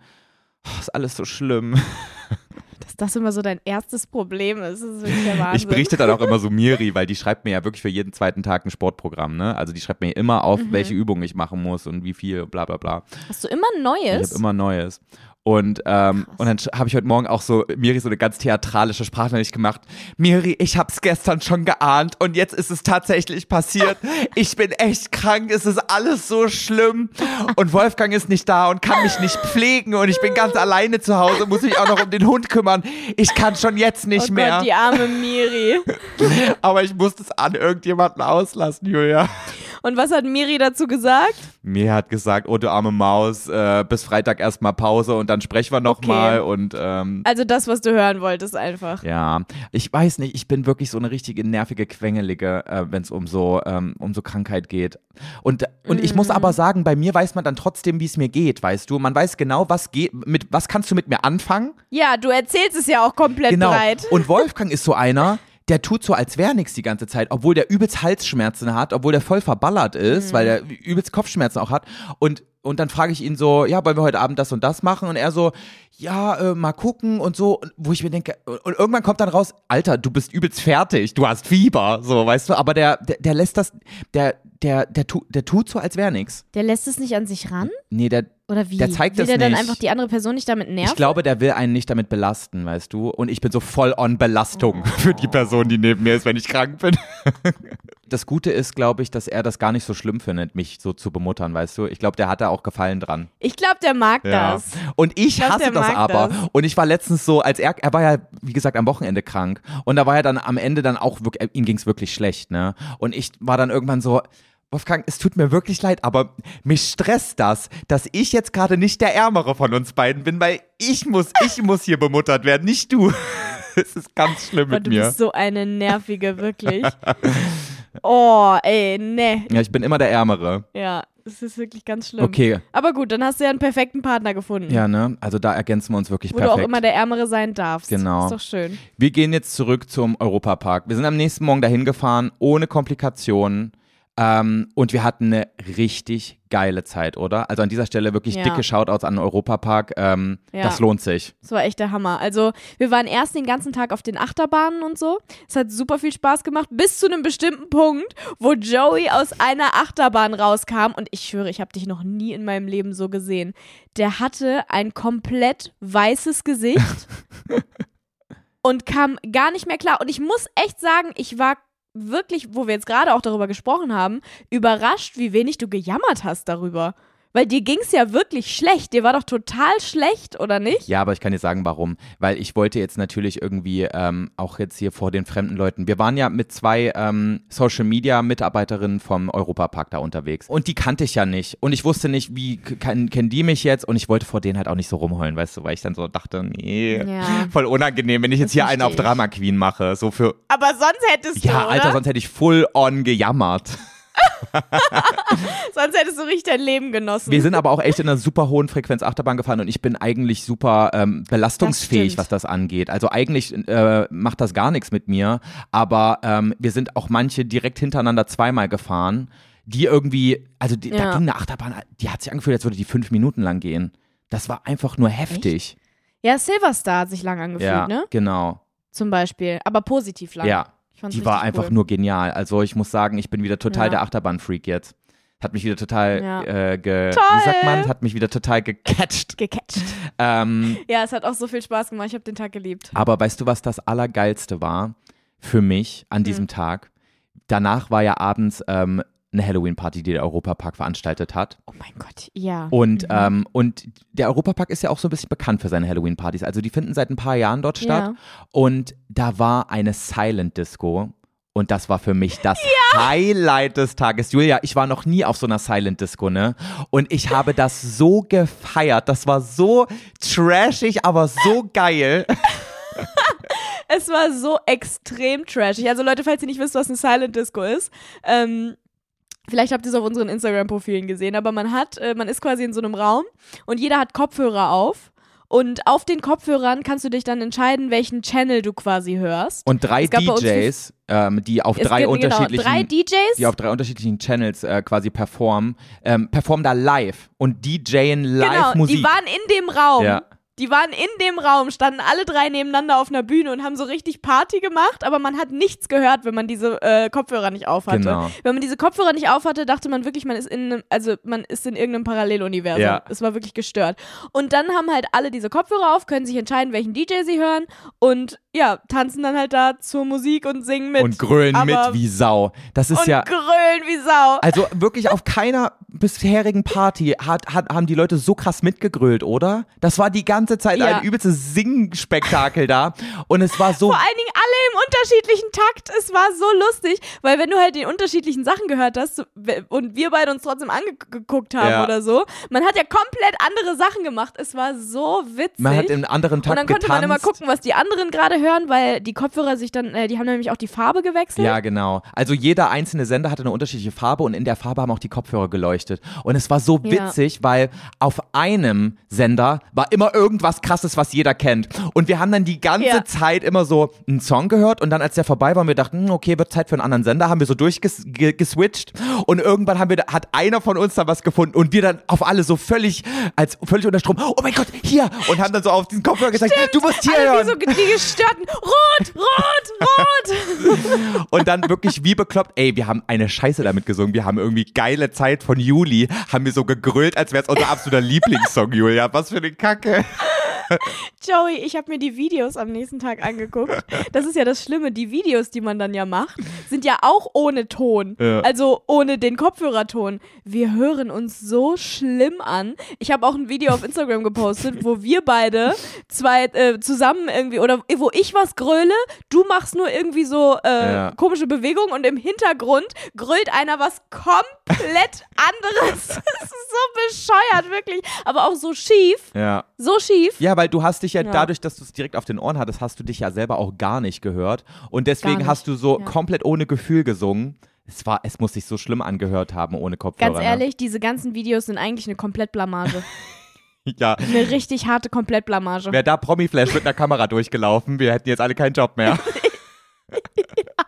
Oh, ist alles so schlimm. Dass das immer so dein erstes Problem ist, das ist wirklich der Wahnsinn. Ich berichte dann auch immer so Miri, weil die schreibt mir ja wirklich für jeden zweiten Tag ein Sportprogramm, ne? Also die schreibt mir immer auf, Mhm. welche Übungen ich machen muss und wie viel, bla bla bla. Hast du immer Ich Neues? habe immer Neues. Und, ähm, Krass. und dann habe ich heute Morgen auch so Miri so eine ganz theatralische Sprachnachricht gemacht. Miri, ich hab's gestern schon geahnt und jetzt ist es tatsächlich passiert. Ich bin echt krank, es ist alles so schlimm. Und Wolfgang ist nicht da und kann mich nicht pflegen und ich bin ganz alleine zu Hause, muss mich auch noch um den Hund kümmern. Ich kann schon jetzt nicht oh mehr. Gott, die arme Miri. Aber ich muss das an irgendjemanden auslassen, Julia. Und was hat Miri dazu gesagt? Mir hat gesagt, oh du arme Maus, äh, bis Freitag erstmal Pause und dann sprechen wir nochmal Okay. und ähm, Also das, was du hören wolltest einfach. ja, ich weiß nicht, ich bin wirklich so eine richtige nervige Quengelige, äh, wenn es um so ähm, um so Krankheit geht. Und und ich muss Mhm. aber sagen, bei mir weiß man dann trotzdem, wie es mir geht, weißt du? Man weiß genau, was geht, mit was kannst du mit mir anfangen? Ja, du erzählst es ja auch komplett Genau. breit. Und Wolfgang ist so einer, der tut so, als wäre nichts die ganze Zeit, obwohl der übelst Halsschmerzen hat, obwohl der voll verballert ist, weil der übelst Kopfschmerzen auch hat. Und, und dann frage ich ihn so, ja, wollen wir heute Abend das und das machen? Und er so, ja, äh, mal gucken und so, Und wo ich mir denke, und irgendwann kommt dann raus, Alter, du bist übelst fertig, du hast Fieber, so, weißt du, aber der, der, der lässt das, der, der, der, tu, der tut so, als wäre nichts. Der lässt es nicht an sich ran? Nee, der, Oder wie? Der zeigt Will der dann einfach die andere Person nicht damit nerven? Ich glaube, der will einen nicht damit belasten, weißt du? Und ich bin so voll on Belastung für die Person, die neben mir ist, wenn ich krank bin. das Gute ist, glaube ich, dass er das gar nicht so schlimm findet, mich so zu bemuttern, weißt du? Ich glaube, der hat da auch Gefallen dran. Ich glaube, der mag das. Und ich glaub, hasse das aber. das. Und ich war letztens so, als er, er war ja, wie gesagt, am Wochenende krank. Und da war er dann am Ende dann auch wirklich, ihm ging's wirklich schlecht, ne? Und ich war dann irgendwann so, Wolfgang, es tut mir wirklich leid, aber mich stresst das, dass ich jetzt gerade nicht der Ärmere von uns beiden bin, weil ich muss, ich muss hier bemuttert werden, nicht du. Es ist ganz schlimm Aber mit du mir. bist so eine nervige, wirklich. Oh, ey, ne. Ja, ich bin immer der Ärmere. Ja, es ist wirklich ganz schlimm. Okay. Aber gut, dann hast du ja einen perfekten Partner gefunden. Ja, ne? Also da ergänzen wir uns wirklich Wo perfekt. du auch immer der Ärmere sein darfst. Genau. Ist doch schön. Wir gehen jetzt zurück zum Europapark. Wir sind am nächsten Morgen dahin gefahren, ohne Komplikationen. Ähm, und wir hatten eine richtig geile Zeit, oder? Also an dieser Stelle wirklich Ja. dicke Shoutouts an den Europapark. Ähm, Ja. Das lohnt sich. Das war echt der Hammer. Also, wir waren erst den ganzen Tag auf den Achterbahnen und so. Es hat super viel Spaß gemacht, bis zu einem bestimmten Punkt, wo Joey aus einer Achterbahn rauskam. Und ich schwöre, ich habe dich noch nie in meinem Leben so gesehen. Der hatte ein komplett weißes Gesicht und kam gar nicht mehr klar. Und ich muss echt sagen, ich war wirklich, wo wir jetzt gerade auch darüber gesprochen haben, überrascht, wie wenig du gejammert hast darüber. Weil dir ging's ja wirklich schlecht. Dir war doch total schlecht, oder nicht? Ja, aber ich kann dir sagen, warum. Weil ich wollte jetzt natürlich irgendwie ähm, auch jetzt hier vor den fremden Leuten. Wir waren ja mit zwei ähm, Social Media Mitarbeiterinnen vom Europapark da unterwegs. Und die kannte ich ja nicht. Und ich wusste nicht, wie kann, kennen die mich jetzt? Und ich wollte vor denen halt auch nicht so rumheulen, weißt du, weil ich dann so dachte, nee, Ja. voll unangenehm, wenn ich jetzt Das hier einen auf. Drama Queen mache. So für, Aber sonst hättest du, ja? Alter, sonst hätte ich full on gejammert. sonst hättest du richtig dein Leben genossen. Wir sind aber auch echt in einer super hohen Frequenz Achterbahn gefahren und ich bin eigentlich super ähm, belastungsfähig, stimmt. was das angeht. Also eigentlich äh, macht das gar nichts mit mir, aber ähm, wir sind auch manche direkt hintereinander zweimal gefahren, die irgendwie, also die, da Ja. ging eine Achterbahn, die hat sich angefühlt, als würde die fünf Minuten lang gehen. Das war einfach nur heftig. ja, Silverstar hat sich lang angefühlt, Ja, ne? genau. Zum Beispiel. Aber positiv lang. Ja, die war einfach cool. nur genial. Also ich muss sagen, ich bin wieder total Ja. der Achterbahn-Freak jetzt. Hat mich wieder total, Ja. äh, ge, Toll. wie sagt man, hat mich wieder total gecatcht. gecatcht. Ähm, Ja, es hat auch so viel Spaß gemacht. Ich habe den Tag geliebt. Aber weißt du, was das Allergeilste war für mich an diesem Tag? Danach war ja abends ähm, eine Halloween-Party, die der Europapark veranstaltet hat. Oh mein Gott, ja. Und, Mhm. ähm, und der Europapark ist ja auch so ein bisschen bekannt für seine Halloween-Partys. Also die finden seit ein paar Jahren dort statt. Ja. Und da war eine Silent Disco. Und das war für mich das Highlight des Tages. Julia, ich war noch nie auf so einer Silent Disco, ne? Und ich habe das so gefeiert. Das war so trashig, aber so geil. Es war so extrem trashig. Also Leute, falls ihr nicht wisst, was eine Silent Disco ist, ähm, vielleicht habt ihr es auf unseren Instagram-Profilen gesehen, aber man hat, äh, man ist quasi in so einem Raum und jeder hat Kopfhörer auf. Und auf den Kopfhörern kannst du dich dann entscheiden, welchen Channel du quasi hörst. Und drei DJs, ähm, die auf drei gibt, unterschiedlichen Genau, drei DJs. die auf drei unterschiedlichen Channels äh, quasi performen, ähm, performen da live und DJen live genau, Musik. die waren in dem Raum. Ja. Die waren in dem Raum, standen alle drei nebeneinander auf einer Bühne und haben so richtig Party gemacht, aber man hat nichts gehört, wenn man diese äh, Kopfhörer nicht aufhatte. Genau. Wenn man diese Kopfhörer nicht aufhatte, dachte man wirklich, man ist in einem, also man ist in irgendeinem Paralleluniversum. Ja. Es war wirklich gestört. Und dann haben halt alle diese Kopfhörer auf, können sich entscheiden, welchen DJ sie hören und ja, tanzen dann halt da zur Musik und singen mit. und grölen mit aber- wie Sau. Das ist und ja grölen wie Sau. also wirklich auf keiner bisherigen Party hat, hat, haben die Leute so krass mitgegrölt, oder? Das war die ganze Zeit Ja. ein übelstes Singspektakel da und es war so Vor allen Dingen im unterschiedlichen Takt. Es war so lustig, weil wenn du halt die unterschiedlichen Sachen gehört hast und wir beide uns trotzdem angeguckt haben Ja. oder so, man hat ja komplett andere Sachen gemacht. Es war so witzig. man hat im anderen Takt und dann konnte getanzt. man immer gucken, was die anderen gerade hören, weil die Kopfhörer sich dann, äh, die haben nämlich auch die Farbe gewechselt. Ja, genau. Also jeder einzelne Sender hatte eine unterschiedliche Farbe und in der Farbe haben auch die Kopfhörer geleuchtet. Und es war so Ja. witzig, weil auf einem Sender war immer irgendwas krasses, was jeder kennt. Und wir haben dann die ganze Ja. Zeit immer so einen Song gehört und dann, als der vorbei war, und wir dachten, hm, okay, wird Zeit für einen anderen Sender, haben wir so durchgeswitcht und irgendwann haben wir, hat einer von uns da was gefunden und wir dann auf alle so völlig, als völlig unter Strom, oh mein Gott, hier! Und haben dann so auf diesen Kopfhörer gesagt, du musst hier hören. so die gestörten. Rot, rot, rot. Und dann wirklich wie bekloppt, ey, wir haben eine Scheiße damit gesungen. Wir haben irgendwie geile Zeit von Juli, haben wir so gegrölt, als wäre es unser absoluter Lieblingssong, Julia. Was für eine Kacke. Joey, ich habe mir die Videos am nächsten Tag angeguckt. Das ist ja das Schlimme. Die Videos, die man dann ja macht, sind ja auch ohne Ton. Ja. Also ohne den Kopfhörerton. Wir hören uns so schlimm an. Ich habe auch ein Video auf Instagram gepostet, wo wir beide zwei äh, zusammen irgendwie, oder wo ich was gröle, du machst nur irgendwie so äh, Ja. komische Bewegungen und im Hintergrund grölt einer was komplett anderes. Das ist so bescheuert, wirklich. Aber auch so schief. Ja. So schief. Ja, weil du hast dich ja, Ja. dadurch, dass du es direkt auf den Ohren hattest, hast du dich ja selber auch gar nicht gehört. Und deswegen hast du so Ja. komplett ohne Gefühl gesungen. Es war, es muss sich so schlimm angehört haben ohne Kopfhörer. Ganz ehrlich, diese ganzen Videos sind eigentlich eine Komplettblamage. Ne? Ja. eine richtig harte Komplettblamage. Wäre da Promi-Flash mit einer Kamera durchgelaufen, wir hätten jetzt alle keinen Job mehr.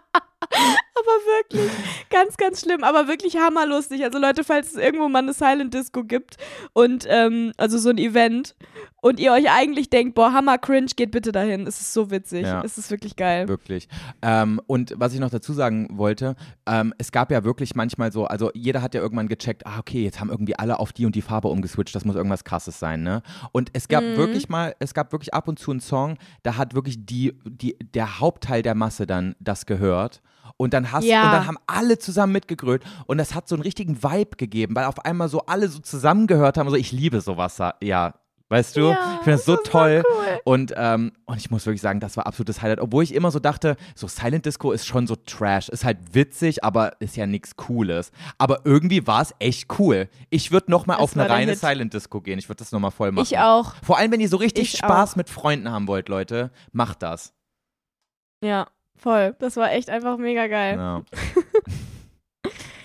Aber wirklich, ganz, ganz schlimm, aber wirklich hammerlustig. Also Leute, falls es irgendwo mal eine Silent Disco gibt und ähm, also so ein Event und ihr euch eigentlich denkt, boah, hammer cringe, geht bitte dahin. Es ist so witzig. Ja. Es ist wirklich geil. Wirklich. Ähm, und was ich noch dazu sagen wollte, ähm, es gab ja wirklich manchmal so, also jeder hat ja irgendwann gecheckt, ah, okay, jetzt haben irgendwie alle auf die und die Farbe umgeswitcht, das muss irgendwas krasses sein, ne? Und es gab Mhm. wirklich mal, es gab wirklich ab und zu einen Song, da hat wirklich die, die, der Hauptteil der Masse dann das gehört. Und dann hast Ja. und dann haben alle zusammen mitgegrölt und das hat so einen richtigen Vibe gegeben, weil auf einmal so alle so zusammengehört haben. So, ich liebe sowas, ja. Weißt du? Ja, ich finde das so das toll. cool. Und, ähm, und ich muss wirklich sagen, das war absolutes Highlight. Obwohl ich immer so dachte, so Silent Disco ist schon so Trash. Ist halt witzig, aber ist ja nichts Cooles. Aber irgendwie war es echt cool. Ich würde nochmal auf eine reine Hit. Silent Disco gehen. Ich würde das nochmal voll machen. Ich auch. Vor allem, wenn ihr so richtig Ich Spaß auch. mit Freunden haben wollt, Leute, macht das. Ja, voll. Das war echt einfach mega geil.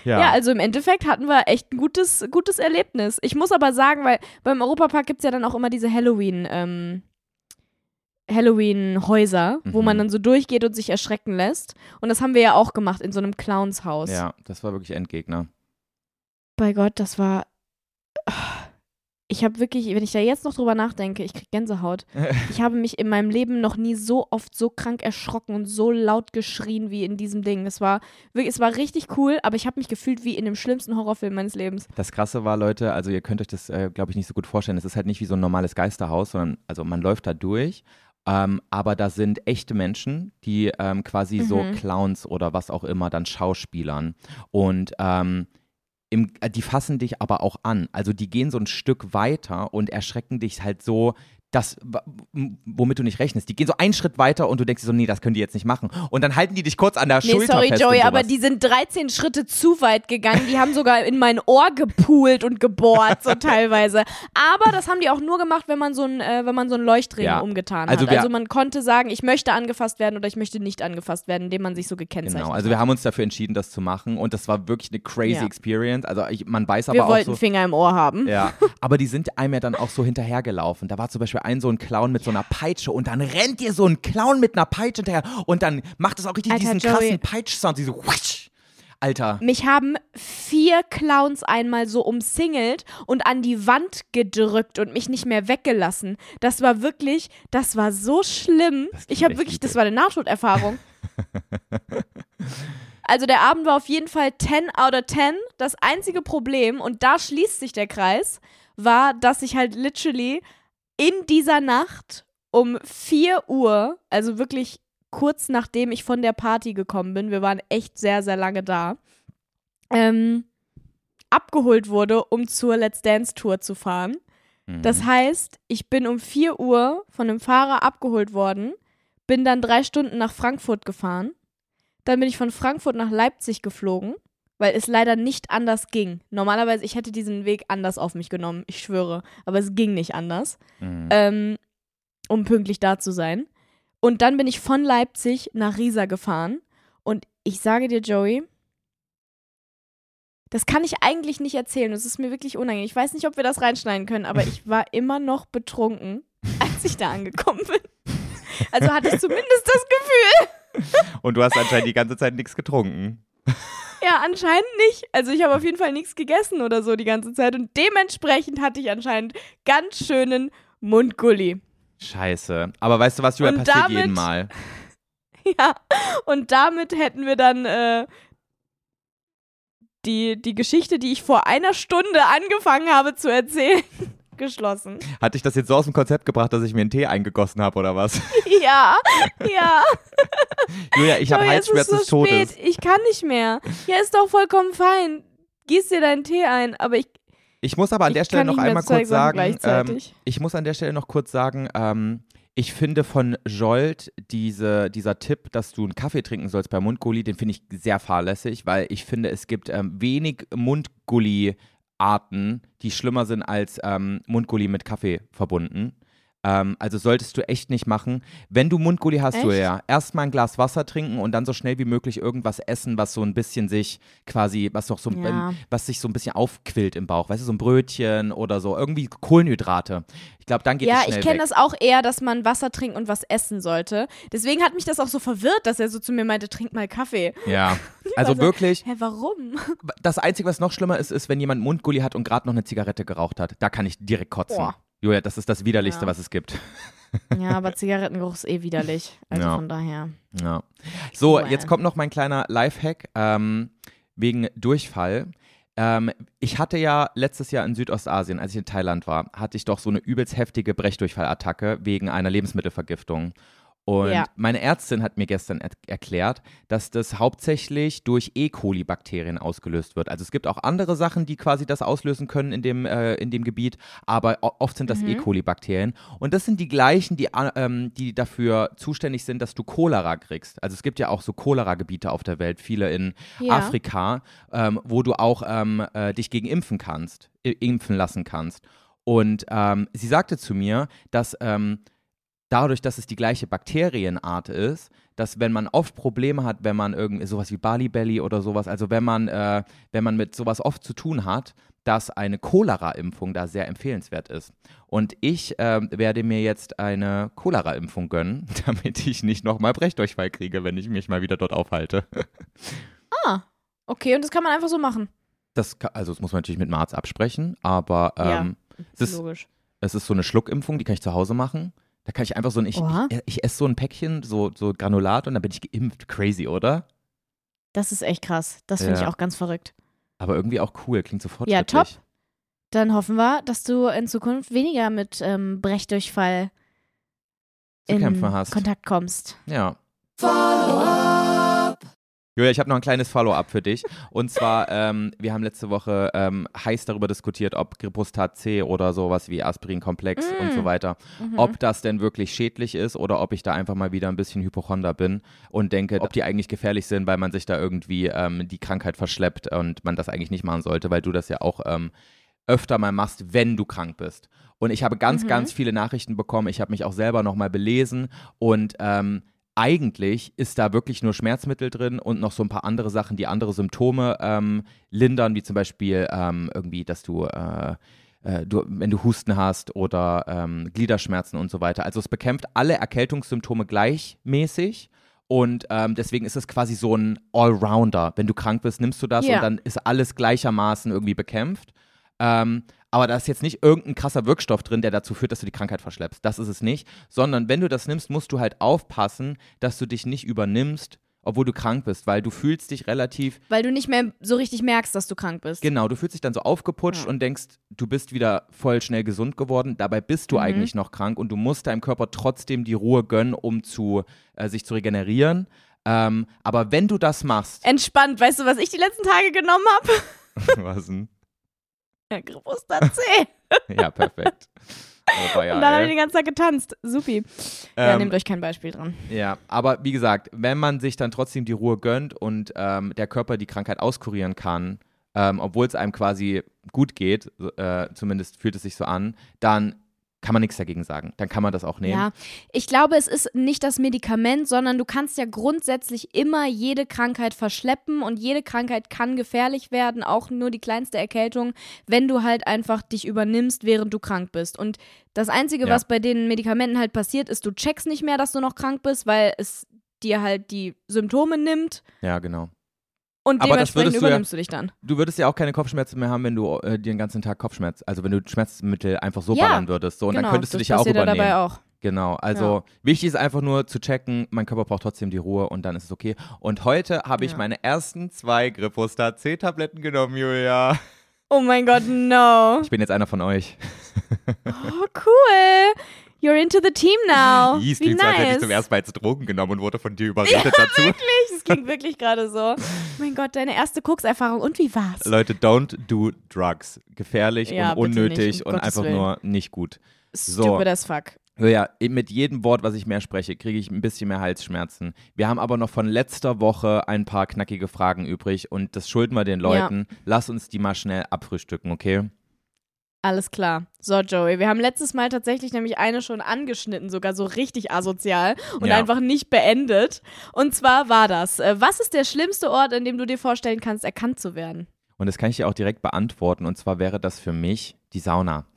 Ja. Ja. also im Endeffekt hatten wir echt ein gutes, gutes Erlebnis. Ich muss aber sagen, weil beim Europapark gibt es ja dann auch immer diese Halloween, ähm, Halloween-Häuser, wo Mhm. man dann so durchgeht und sich erschrecken lässt. Und das haben wir ja auch gemacht in so einem Clownshaus. ja, das war wirklich Endgegner. Bei Gott, das war. Ich habe wirklich, wenn ich da jetzt noch drüber nachdenke, ich krieg Gänsehaut. Ich habe mich in meinem Leben noch nie so oft so krank erschrocken und so laut geschrien wie in diesem Ding. Es war wirklich, es war richtig cool, aber ich habe mich gefühlt wie in dem schlimmsten Horrorfilm meines Lebens. Das Krasse war, Leute, also ihr könnt euch das, äh, glaube ich, nicht so gut vorstellen. Es ist halt nicht wie so ein normales Geisterhaus, sondern also man läuft da durch. Ähm, aber da sind echte Menschen, die ähm, quasi so Mhm. Clowns oder was auch immer dann Schauspielern. Und ähm, im, äh, die fassen dich aber auch an. Also die gehen so ein Stück weiter und erschrecken dich halt so, das, womit du nicht rechnest. Die gehen so einen Schritt weiter und du denkst dir so, nee, das können die jetzt nicht machen. Und dann halten die dich kurz an der Nee, Schulter sorry, fest Joey, und aber die sind 13 Schritte zu weit gegangen. Die haben sogar in mein Ohr gepult und gebohrt, so teilweise. Aber das haben die auch nur gemacht, wenn man so ein, äh, wenn man so einen Leuchtring Ja. umgetan Also hat. wir- Also man konnte sagen, ich möchte angefasst werden oder ich möchte nicht angefasst werden, indem man sich so gekennzeichnet Genau, also wir haben uns dafür entschieden, das zu machen und das war wirklich eine crazy Ja. Experience. Also ich, man weiß hat. aber Wir auch wollten so, Finger im Ohr haben. ja, aber die sind einem ja dann auch so hinterhergelaufen. Da war zum Beispiel ein so ein Clown mit so einer Peitsche und dann rennt dir so ein Clown mit einer Peitsche hinterher und dann macht es auch richtig Alter, diesen Joey. krassen Peitsch-Sound, diese Whoosh. Alter. Mich haben vier Clowns einmal so umsingelt und an die Wand gedrückt und mich nicht mehr weggelassen. Das war wirklich, das war so schlimm. Ich habe wirklich, das war eine Nahtoderfahrung. also der Abend war auf jeden Fall 10 out of 10. Das einzige Problem, und da schließt sich der Kreis, war, dass ich halt literally in dieser Nacht um 4 Uhr, also wirklich kurz nachdem ich von der Party gekommen bin, wir waren echt sehr, sehr lange da, ähm, abgeholt wurde, um zur Let's Dance Tour zu fahren. Mhm. Das heißt, ich bin um 4 Uhr von einem Fahrer abgeholt worden, bin dann drei Stunden nach Frankfurt gefahren. Dann bin ich von Frankfurt nach Leipzig geflogen, weil es leider nicht anders ging. Normalerweise, ich hätte diesen Weg anders auf mich genommen, ich schwöre. Aber es ging nicht anders, Mhm. ähm, um pünktlich da zu sein. Und dann bin ich von Leipzig nach Riesa gefahren. Und ich sage dir, Joey, das kann ich eigentlich nicht erzählen. Das ist mir wirklich unangenehm. Ich weiß nicht, ob wir das reinschneiden können, aber ich war immer noch betrunken, als ich da angekommen bin. Also hatte ich zumindest das Gefühl. Und du hast anscheinend die ganze Zeit nichts getrunken. Ja, anscheinend nicht. Also ich habe auf jeden Fall nichts gegessen oder so die ganze Zeit. Und dementsprechend hatte ich anscheinend ganz schönen Mundgulli. Scheiße. Aber weißt du was, Julia, Und passiert damit- jeden Mal. Ja, und damit hätten wir dann äh, die, die Geschichte, die ich vor einer Stunde angefangen habe zu erzählen, geschlossen. Hatte ich das jetzt so aus dem Konzept gebracht, dass ich mir einen Tee eingegossen habe oder was? Ja, ja. Julia, ich habe Halsschmerzen ist des so Todes. spät. Ich kann nicht mehr. Ja, ist doch vollkommen fein. Gieß dir deinen Tee ein, aber ich, Ich muss aber an der Stelle noch einmal kurz sagen, ähm, ich muss an der Stelle noch kurz sagen, ähm, ich finde von Jolt diese, dieser Tipp, dass du einen Kaffee trinken sollst bei Mundgulli, den finde ich sehr fahrlässig, weil ich finde, es gibt ähm, wenig Mundgulli-Arten, die schlimmer sind als ähm, Mundgulli mit Kaffee verbunden. Ähm, also solltest du echt nicht machen. Wenn du Mundgulli hast, Echt? du ja erstmal ein Glas Wasser trinken und dann so schnell wie möglich irgendwas essen, was so ein bisschen sich quasi, was doch so ein Ja. ähm, was sich so ein bisschen aufquillt im Bauch. Weißt du, so ein Brötchen oder so, irgendwie Kohlenhydrate. Ich glaube, dann geht ja, es schnell ich kenne das auch eher, dass man Wasser trinken und was essen sollte. Deswegen hat mich das auch so verwirrt, dass er so zu mir meinte, trink mal Kaffee. Ja, also Also- wirklich, Hä, warum? das Einzige, was noch schlimmer ist, ist, wenn jemand Mundgulli hat und gerade noch eine Zigarette geraucht hat. Da kann ich direkt kotzen. Boah. Julia, das ist das Widerlichste, Ja. was es gibt. Ja, aber Zigarettengeruch ist eh widerlich. Also Ja. von daher. Ja. So, Cool. jetzt kommt noch mein kleiner Lifehack ähm, wegen Durchfall. Ähm, ich hatte ja letztes Jahr in Südostasien, als ich in Thailand war, hatte ich doch so eine übelst heftige Brechdurchfallattacke wegen einer Lebensmittelvergiftung. Und Ja. meine Ärztin hat mir gestern er erklärt, dass das hauptsächlich durch E. coli-Bakterien ausgelöst wird. Also es gibt auch andere Sachen, die quasi das auslösen können in dem, äh, in dem Gebiet, aber oft sind das Mhm. E. coli-Bakterien. Und das sind die gleichen, die, ähm, die dafür zuständig sind, dass du Cholera kriegst. Also es gibt ja auch so Cholera-Gebiete auf der Welt, viele in Ja. Afrika, ähm, wo du auch ähm, äh, dich gegen impfen kannst, i- impfen lassen kannst. Und ähm, sie sagte zu mir, dass ähm, dadurch, dass es die gleiche Bakterienart ist, dass wenn man oft Probleme hat, wenn man irgendwie sowas wie Bali Belly oder sowas, also wenn man, äh, wenn man mit sowas oft zu tun hat, dass eine Cholera-Impfung da sehr empfehlenswert ist. Und ich ähm, werde mir jetzt eine Cholera-Impfung gönnen, damit ich nicht nochmal Brechdurchfall kriege, wenn ich mich mal wieder dort aufhalte. Ah, okay, und das kann man einfach so machen. Das, ka- also das muss man natürlich mit dem Arzt absprechen, aber Ja. ähm, es, ist, es ist so eine Schluckimpfung, die kann ich zu Hause machen. Da kann ich einfach so ein, ich, ich, ich esse so ein Päckchen, so, so Granulat und dann bin ich geimpft. Crazy, oder? Das ist echt krass. Das finde Ja. ich auch ganz verrückt. Aber irgendwie auch cool, klingt so Ja, top. Dann hoffen wir, dass du in Zukunft weniger mit ähm, Brechdurchfall Zu in kämpfen hast. Kontakt kommst. Ja. Julia, ich habe noch ein kleines Follow-up für dich. Und zwar, ähm, wir haben letzte Woche ähm, heiß darüber diskutiert, ob Gripostat C oder sowas wie Aspirinkomplex Mm. und so weiter, Mhm. ob das denn wirklich schädlich ist oder ob ich da einfach mal wieder ein bisschen Hypochonder bin und denke, ob die eigentlich gefährlich sind, weil man sich da irgendwie ähm, die Krankheit verschleppt und man das eigentlich nicht machen sollte, weil du das ja auch ähm, öfter mal machst, wenn du krank bist. Und ich habe ganz, Mhm. ganz viele Nachrichten bekommen. Ich habe mich auch selber nochmal belesen und ähm, eigentlich ist da wirklich nur Schmerzmittel drin und noch so ein paar andere Sachen, die andere Symptome ähm, lindern, wie zum Beispiel ähm, irgendwie, dass du, äh, äh, du, wenn du Husten hast oder ähm, Gliederschmerzen und so weiter. Also es bekämpft alle Erkältungssymptome gleichmäßig. Und ähm, deswegen ist es quasi so ein Allrounder. Wenn du krank bist, nimmst du das Ja. und dann ist alles gleichermaßen irgendwie bekämpft. Ähm, aber da ist jetzt nicht irgendein krasser Wirkstoff drin, der dazu führt, dass du die Krankheit verschleppst. Das ist es nicht. Sondern wenn du das nimmst, musst du halt aufpassen, dass du dich nicht übernimmst, obwohl du krank bist, weil du fühlst dich relativ, Weil du nicht mehr so richtig merkst, dass du krank bist. genau, du fühlst dich dann so aufgeputscht Ja. und denkst, du bist wieder voll schnell gesund geworden. Dabei bist du Mhm. eigentlich noch krank und du musst deinem Körper trotzdem die Ruhe gönnen, um zu, äh, sich zu regenerieren. Ähm, aber wenn du das machst, Entspannt. Weißt du, was ich die letzten Tage genommen habe? was denn? Gripustat C. Ja, perfekt. Oh, ja, und dann habe ich den ganzen Tag getanzt. Supi. ja, Ähm, nehmt euch kein Beispiel dran. Ja, aber wie gesagt, wenn man sich dann trotzdem die Ruhe gönnt und ähm, der Körper die Krankheit auskurieren kann, ähm, obwohl es einem quasi gut geht, äh, zumindest fühlt es sich so an, dann kann man nichts dagegen sagen. Dann kann man das auch nehmen. Ja, ich glaube, es ist nicht das Medikament, sondern du kannst ja grundsätzlich immer jede Krankheit verschleppen und jede Krankheit kann gefährlich werden, auch nur die kleinste Erkältung, wenn du halt einfach dich übernimmst, während du krank bist. Und das Einzige, Ja. was bei den Medikamenten halt passiert, ist, du checkst nicht mehr, dass du noch krank bist, weil es dir halt die Symptome nimmt Ja, genau. Und Aber das dementsprechend würdest du ja- übernimmst du dich dann. Du würdest ja auch keine Kopfschmerzen mehr haben, wenn du äh, dir den ganzen Tag Kopfschmerz, also wenn du Schmerzmittel einfach so Ja, ballern würdest. So, und genau, dann könntest du dich ja auch ja übernehmen. dabei auch. Genau, also wichtig ist einfach nur zu checken, mein Körper braucht trotzdem die Ruhe und dann ist es okay. Und heute habe ich Ja. meine ersten zwei Gripostat C-Tabletten genommen, Julia. Oh mein Gott, no. Ich bin jetzt einer von euch. Oh, cool. You're into the team now. Ih, es Wie so, als hätte ich nice. zum ersten Mal jetzt Drogen genommen und wurde von dir überredet dazu. Das klingt wirklich gerade so. Mein Gott, deine erste Koks-Erfahrung. Und wie war's? Leute, don't do drugs. Gefährlich Ja, und unnötig nicht, um und Gottes einfach Willen. nur nicht gut. So. Stupid as fuck. Ja, Ja, mit jedem Wort, was ich mehr spreche, kriege ich ein bisschen mehr Halsschmerzen. Wir haben aber noch von letzter Woche ein paar knackige Fragen übrig und das schulden wir den Leuten. Lass uns die mal schnell abfrühstücken, okay? Alles klar. So, Joey, wir haben letztes Mal tatsächlich nämlich eine schon angeschnitten, sogar so richtig asozial und Ja. einfach nicht beendet. Und zwar war das, äh, was ist der schlimmste Ort, an dem du dir vorstellen kannst, erkannt zu werden? Und das kann ich dir auch direkt beantworten und zwar wäre das für mich die Sauna.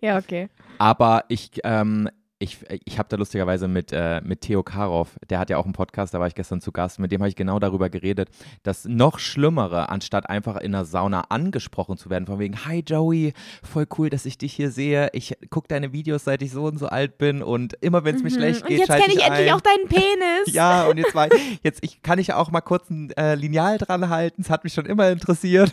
Ja, okay. Aber ich, ähm, ich, ich habe da lustigerweise mit, äh, mit Theo Karow, der hat ja auch einen Podcast, da war ich gestern zu Gast, mit dem habe ich genau darüber geredet, dass noch Schlimmere, anstatt einfach in der Sauna angesprochen zu werden, von wegen, hi Joey, voll cool, dass ich dich hier sehe, ich gucke deine Videos, seit ich so und so alt bin und immer wenn es mir schlecht Und geht, jetzt schalte kenne ich endlich ein. auch deinen Penis. Ja, und jetzt, war, jetzt ich, kann ich auch mal kurz ein äh, Lineal dran halten. Es hat mich schon immer interessiert.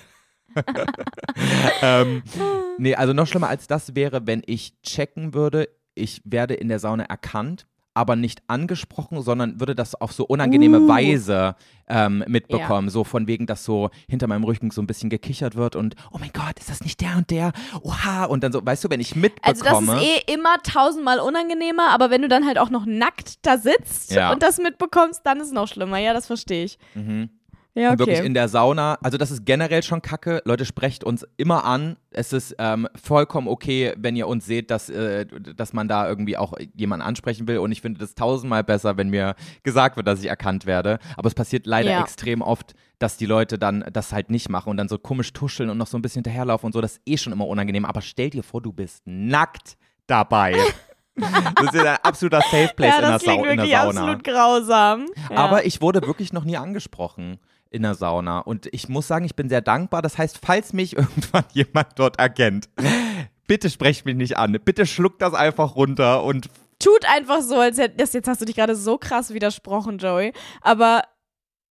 ähm, nee, also noch schlimmer als das wäre, wenn ich checken würde, ich werde in der Sauna erkannt, aber nicht angesprochen, sondern würde das auf so unangenehme Uh. Weise ähm, mitbekommen. So von wegen, dass so hinter meinem Rücken so ein bisschen gekichert wird und oh mein Gott, ist das nicht der und der? Oha. Und dann so, weißt du, wenn ich Also das mitbekomme. ist eh immer tausendmal unangenehmer, aber wenn du dann halt auch noch nackt da sitzt Ja. und das mitbekommst, dann ist es noch schlimmer. Ja, das verstehe ich. Mhm. Ja, Und wirklich okay. in der Sauna, also das ist generell schon kacke. Leute, sprecht uns immer an. Es ist ähm, vollkommen okay, wenn ihr uns seht, dass, äh, dass man da irgendwie auch jemanden ansprechen will. Und ich finde das tausendmal besser, wenn mir gesagt wird, dass ich erkannt werde. Aber es passiert leider Ja. extrem oft, dass die Leute dann das halt nicht machen und dann so komisch tuscheln und noch so ein bisschen hinterherlaufen und so. Das ist eh schon immer unangenehm. Aber stell dir vor, du bist nackt dabei. das ist ja ein absoluter Safe Place ja, in, der Sau in der wirklich Sauna. absolut grausam. Ja. Aber ich wurde wirklich noch nie angesprochen in der Sauna. Und ich muss sagen, ich bin sehr dankbar. Das heißt, falls mich irgendwann jemand dort erkennt, bitte sprecht mich nicht an. Bitte schluckt das einfach runter und tut einfach so, als hätte das jetzt hast du dich gerade so krass widersprochen, Joey. Aber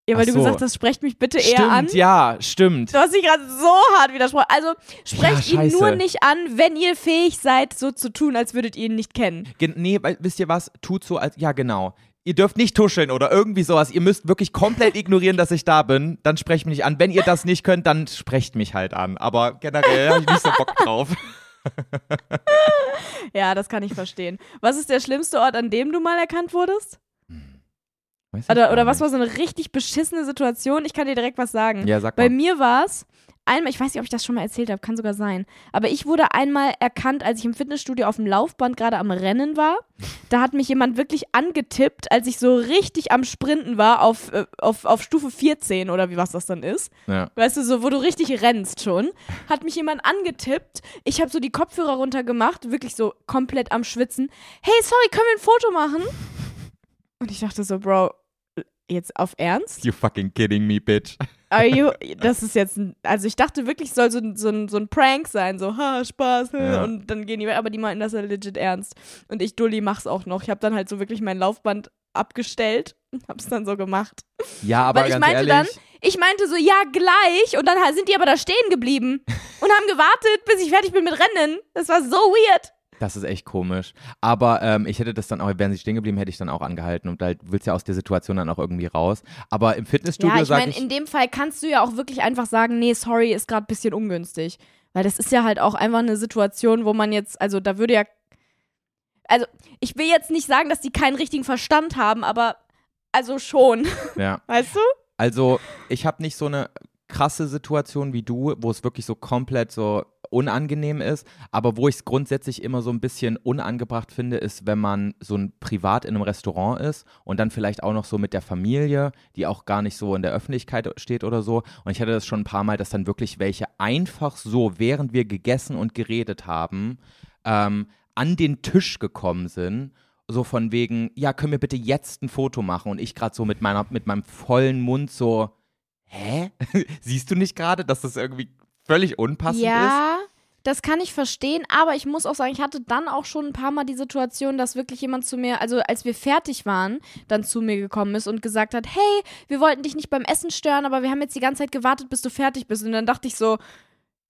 ja, weil Ach du so. gesagt hast, sprecht mich bitte eher stimmt, an. ja, stimmt. Du hast dich gerade so hart widersprochen. Also sprecht Ja, ihn scheiße. nur nicht an, wenn ihr fähig seid, so zu tun, als würdet ihr ihn nicht kennen. Gen nee, weil, wisst ihr was? Tut so als, ja genau. Ihr dürft nicht tuscheln oder irgendwie sowas. Ihr müsst wirklich komplett ignorieren, dass ich da bin. Dann sprecht mich nicht an. Wenn ihr das nicht könnt, dann sprecht mich halt an. Aber generell habe ich nicht so Bock drauf. Ja, das kann ich verstehen. Was ist der schlimmste Ort, an dem du mal erkannt wurdest? Oder, oder was war so eine richtig beschissene Situation? Ich kann dir direkt was sagen. Ja, sag Bei mal. mir war es einmal, ich weiß nicht, ob ich das schon mal erzählt habe, kann sogar sein. Aber ich wurde einmal erkannt, als ich im Fitnessstudio auf dem Laufband gerade am Rennen war. Da hat mich jemand wirklich angetippt, als ich so richtig am Sprinten war auf, äh, auf, auf Stufe 14 oder wie was das dann ist. Ja. Weißt du, so, wo du richtig rennst schon. Hat mich jemand angetippt. Ich habe so die Kopfhörer runtergemacht, wirklich so komplett am Schwitzen. Hey, sorry, können wir ein Foto machen? Und ich dachte so, Bro, jetzt auf Ernst? You fucking kidding me, bitch. Are you, das ist jetzt, ein, also ich dachte wirklich, es soll so, ein- so, ein, so ein Prank sein, so, ha, Spaß, Ja. und dann gehen die weg, aber die meinten das ja legit ernst. Und ich, Dulli, mach's auch noch. Ich habe dann halt so wirklich mein Laufband abgestellt und hab's dann so gemacht. Ja, aber Weil ich ganz meinte ehrlich, dann, ich meinte so, ja, gleich, und dann sind die aber da stehen geblieben und haben gewartet, bis ich fertig bin mit Rennen. Das war so weird. Das ist echt komisch. Aber ähm, ich hätte das dann auch, wären sie stehen geblieben, hätte ich dann auch angehalten und halt willst ja aus der Situation dann auch irgendwie raus. Aber im Fitnessstudio ja, ich meine, in dem Fall kannst du ja auch wirklich einfach sagen, nee, sorry, ist gerade ein bisschen ungünstig. Weil das ist ja halt auch einfach eine Situation, wo man jetzt, also da würde ja, also ich will jetzt nicht sagen, dass die keinen richtigen Verstand haben, aber also schon, ja. weißt du? Also ich habe nicht so eine krasse Situation wie du, wo es wirklich so komplett so unangenehm ist, aber wo ich es grundsätzlich immer so ein bisschen unangebracht finde, ist, wenn man so ein privat in einem Restaurant ist und dann vielleicht auch noch so mit der Familie, die auch gar nicht so in der Öffentlichkeit steht oder so. Und ich hatte das schon ein paar Mal, dass dann wirklich welche einfach so, während wir gegessen und geredet haben, ähm, an den Tisch gekommen sind so von wegen, ja, können wir bitte jetzt ein Foto machen? Und ich gerade so mit meiner, mit meinem vollen Mund so, hä? Siehst du nicht gerade, dass das irgendwie völlig unpassend ist? ja, Das kann ich verstehen, aber ich muss auch sagen, ich hatte dann auch schon ein paar Mal die Situation, dass wirklich jemand zu mir, also als wir fertig waren, dann zu mir gekommen ist und gesagt hat, hey, wir wollten dich nicht beim Essen stören, aber wir haben jetzt die ganze Zeit gewartet, bis du fertig bist. Und dann dachte ich so,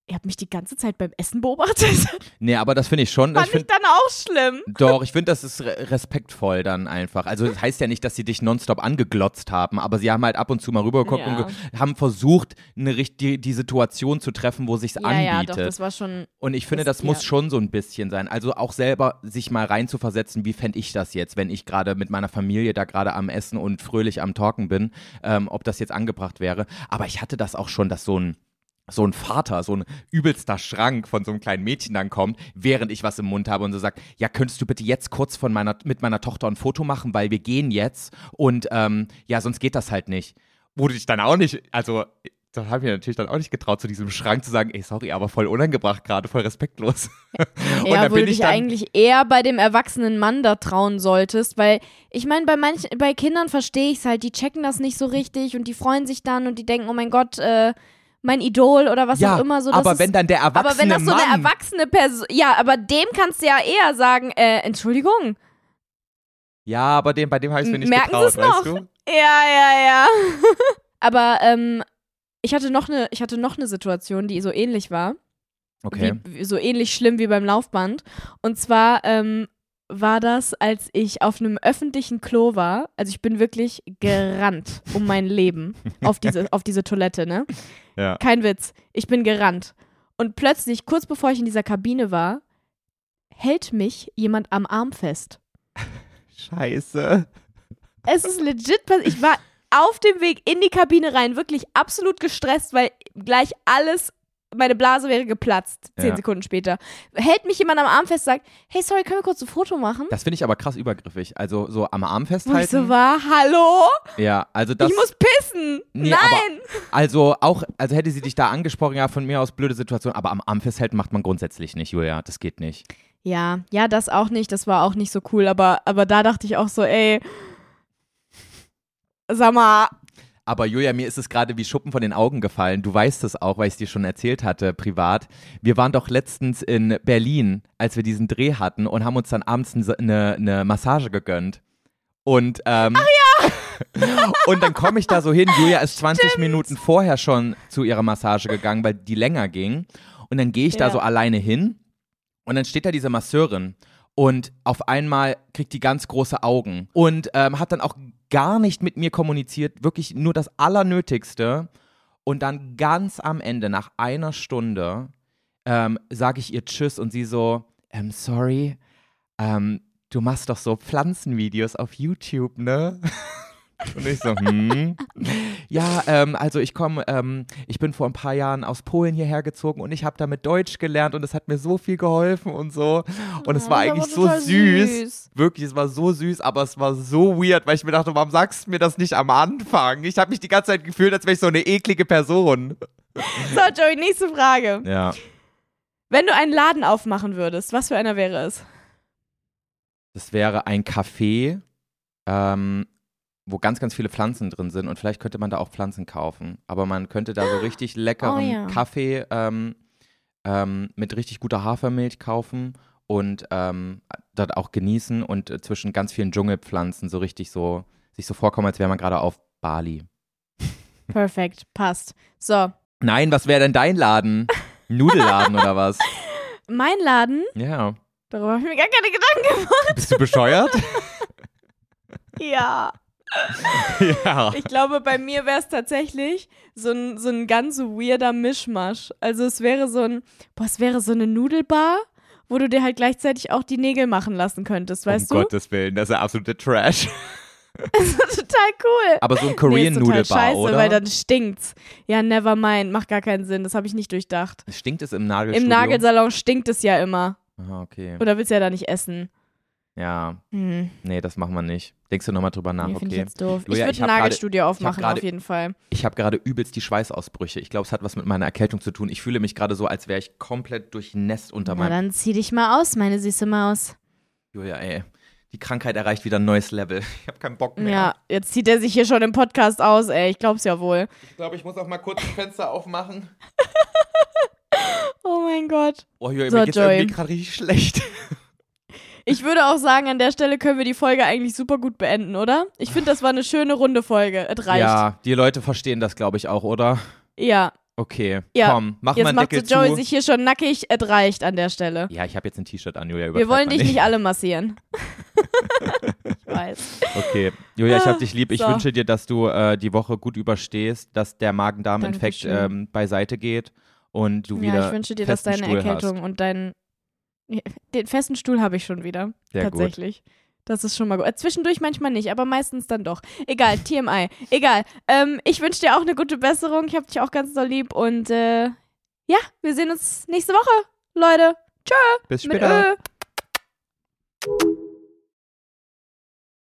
ihr habt mich die ganze Zeit beim Essen beobachtet. Nee, aber das finde ich schon. Fand ich find, dann auch schlimm. doch, ich finde, das ist re respektvoll dann einfach. Also das heißt ja nicht, dass sie dich nonstop angeglotzt haben, aber sie haben halt ab und zu mal rübergeguckt Ja. und haben versucht, eine, die, die Situation zu treffen, wo sich's Ja, ja, anbietet. doch, das war schon. Und ich finde, Das- das, muss ja. schon so ein bisschen sein. Also auch selber sich mal reinzuversetzen, wie fände ich das jetzt, wenn ich gerade mit meiner Familie da gerade am Essen und fröhlich am Talken bin, ähm, ob das jetzt angebracht wäre. Aber ich hatte das auch schon, dass so ein so ein Vater, so ein übelster Schrank von so einem kleinen Mädchen dann kommt, während ich was im Mund habe und so sagt, ja, könntest du bitte jetzt kurz von meiner, mit meiner Tochter ein Foto machen, weil wir gehen jetzt und ähm, ja, sonst geht das halt nicht. Wo du dich dann auch nicht, also da habe ich mir natürlich dann auch nicht getraut, zu diesem Schrank zu sagen, ey, sorry, aber voll unangebracht gerade, voll respektlos. und Ja, wo du ich dich eigentlich eher bei dem erwachsenen Mann da trauen solltest, weil ich meine, bei manchen, bei Kindern verstehe ich es halt, die checken das nicht so richtig und die freuen sich dann und die denken, oh mein Gott, äh, mein Idol oder was ja, auch immer so. Das aber ist, wenn dann der erwachsene aber wenn das so eine Mann, erwachsene Person, ja, aber dem kannst du ja eher sagen, äh, Entschuldigung. ja, aber dem, bei dem habe ich mir nicht Merken getraut, weißt du? Ja, ja, ja. aber ähm, ich hatte noch eine, ich hatte noch eine Situation, die so ähnlich war. Okay. wie, so ähnlich schlimm wie beim Laufband. Und zwar ähm, war das, als ich auf einem öffentlichen Klo war. Also ich bin wirklich gerannt um mein Leben auf diese, auf diese Toilette, ne? Ja. Kein Witz. Ich bin gerannt. Und plötzlich, kurz bevor ich in dieser Kabine war, hält mich jemand am Arm fest. Scheiße. Es ist legit passiert. Ich war auf dem Weg in die Kabine rein, wirklich absolut gestresst, weil gleich alles, meine Blase wäre geplatzt, zehn Ja. Sekunden später. Hält mich jemand am Arm fest, sagt, hey, sorry, können wir kurz ein Foto machen? Das finde ich aber krass übergriffig. Also so am Arm Wo ich festhalten. so war, hallo? ja, also das. ich muss pissen. Nee, Nein. Also auch, also hätte sie dich da angesprochen, ja, von mir aus blöde Situation, aber am Arm festhalten macht man grundsätzlich nicht, Julia. Das geht nicht. Ja, ja, das auch nicht. Das war auch nicht so cool. Aber, aber da dachte ich auch so, ey, sag mal, Aber Julia, mir ist es gerade wie Schuppen von den Augen gefallen. Du weißt es auch, weil ich es dir schon erzählt hatte, privat. Wir waren doch letztens in Berlin, als wir diesen Dreh hatten und haben uns dann abends eine, eine Massage gegönnt. Und, ähm, Ach ja! und dann komme ich da so hin. Julia ist 20 Minuten vorher schon zu ihrer Massage gegangen, weil die länger ging. Und dann gehe ich da Ja. so alleine hin und dann steht da diese Masseurin und auf einmal kriegt die ganz große Augen und ähm, hat dann auch gar nicht mit mir kommuniziert, wirklich nur das Allernötigste. Und dann ganz am Ende, nach einer Stunde, ähm, sage ich ihr Tschüss und sie so, ähm, sorry, ähm, du machst doch so Pflanzenvideos auf YouTube, ne? Und ich so, hm. Ja, ähm, also ich komme, ähm, ich bin vor ein paar Jahren aus Polen hierher gezogen und ich habe damit Deutsch gelernt und es hat mir so viel geholfen und so. Und es Oh, war ist eigentlich so süß. süß. Wirklich, es war so süß, aber es war so weird, weil ich mir dachte, warum sagst du mir das nicht am Anfang? Ich habe mich die ganze Zeit gefühlt, als wäre ich so eine eklige Person. so, Joey, nächste Frage. Ja. Wenn du einen Laden aufmachen würdest, was für einer wäre es? Das wäre ein Café, ähm, wo ganz, ganz viele Pflanzen drin sind und vielleicht könnte man da auch Pflanzen kaufen. Aber man könnte da so richtig leckeren Oh ja. Kaffee ähm, ähm, mit richtig guter Hafermilch kaufen und ähm, dort auch genießen und äh, zwischen ganz vielen Dschungelpflanzen so richtig so sich so vorkommen, als wäre man gerade auf Bali. Perfekt, passt. So, Nein, was wäre denn dein Laden? Nudelladen oder was? mein Laden, Ja. darüber habe ich mir gar keine Gedanken gemacht. Bist du bescheuert? Ja. Ja. Ich glaube, bei mir wäre es tatsächlich so ein, so ein ganz weirder Mischmasch. Also es wäre so ein, boah, es wäre so eine Nudelbar, wo du dir halt gleichzeitig auch die Nägel machen lassen könntest, weißt um du? Gottes Willen, das ist ja absolute Trash. Das ist total cool. Aber so ein nee, Korean ist total Nudelbar, scheiße, oder? weil dann stinkt's. Ja, never mind, macht gar keinen Sinn. Das habe ich nicht durchdacht. Stinkt es im Nagelstudio? Im Nagelsalon stinkt es ja immer. Ah, okay. Oder willst du ja da nicht essen? Ja, Hm. nee, das machen wir nicht. Denkst du nochmal drüber nach, nee, ich okay? jetzt doof. Julia, ich ich würde ein hab grade- Nagelstudio aufmachen, grade- auf jeden Fall. Ich habe gerade übelst die Schweißausbrüche. Ich glaube, es hat was mit meiner Erkältung zu tun. Ich fühle mich gerade so, als wäre ich komplett durchnässt unter Na meinem. dann zieh dich mal aus, meine süße Maus. Julia, ey. Die Krankheit erreicht wieder ein neues Level. Ich habe keinen Bock mehr. Ja, jetzt zieht er sich hier schon im Podcast aus, ey. Ich glaub's ja wohl. Ich glaube, ich muss auch mal kurz das Fenster aufmachen. Oh mein Gott. Oh, Julia, So, mir geht's Joey. irgendwie gerade richtig schlecht. Ich würde auch sagen, an der Stelle können wir die Folge eigentlich super gut beenden, oder? Ich finde, das war eine schöne runde Folge. Es reicht. Ja, die Leute verstehen das, glaube ich, auch, oder? Ja. Okay, Ja. komm, mach mal Jetzt einen macht so Deckel Joey zu. sich hier schon nackig. Es reicht an der Stelle. ja, ich habe jetzt ein T-Shirt an, Julia. Wir wollen mal dich nicht alle massieren. ich weiß. Okay, Julia, ich hab dich lieb. Ich So. wünsche dir, dass du äh, die Woche gut überstehst, dass der Magen-Darm-Infekt Dankeschön. ähm, beiseite geht und du wieder Ja, ich wünsche dir, dass festen deine Stuhl Erkältung und dein. Den festen Stuhl habe ich schon wieder. Gut. tatsächlich. Das ist schon mal gut. Äh, Zwischendurch manchmal nicht, aber meistens dann doch. Egal, TMI. Egal. Ähm, ich wünsche dir auch eine gute Besserung. Ich habe dich auch ganz doll lieb und äh, ja, wir sehen uns nächste Woche, Leute. Bis Mit später.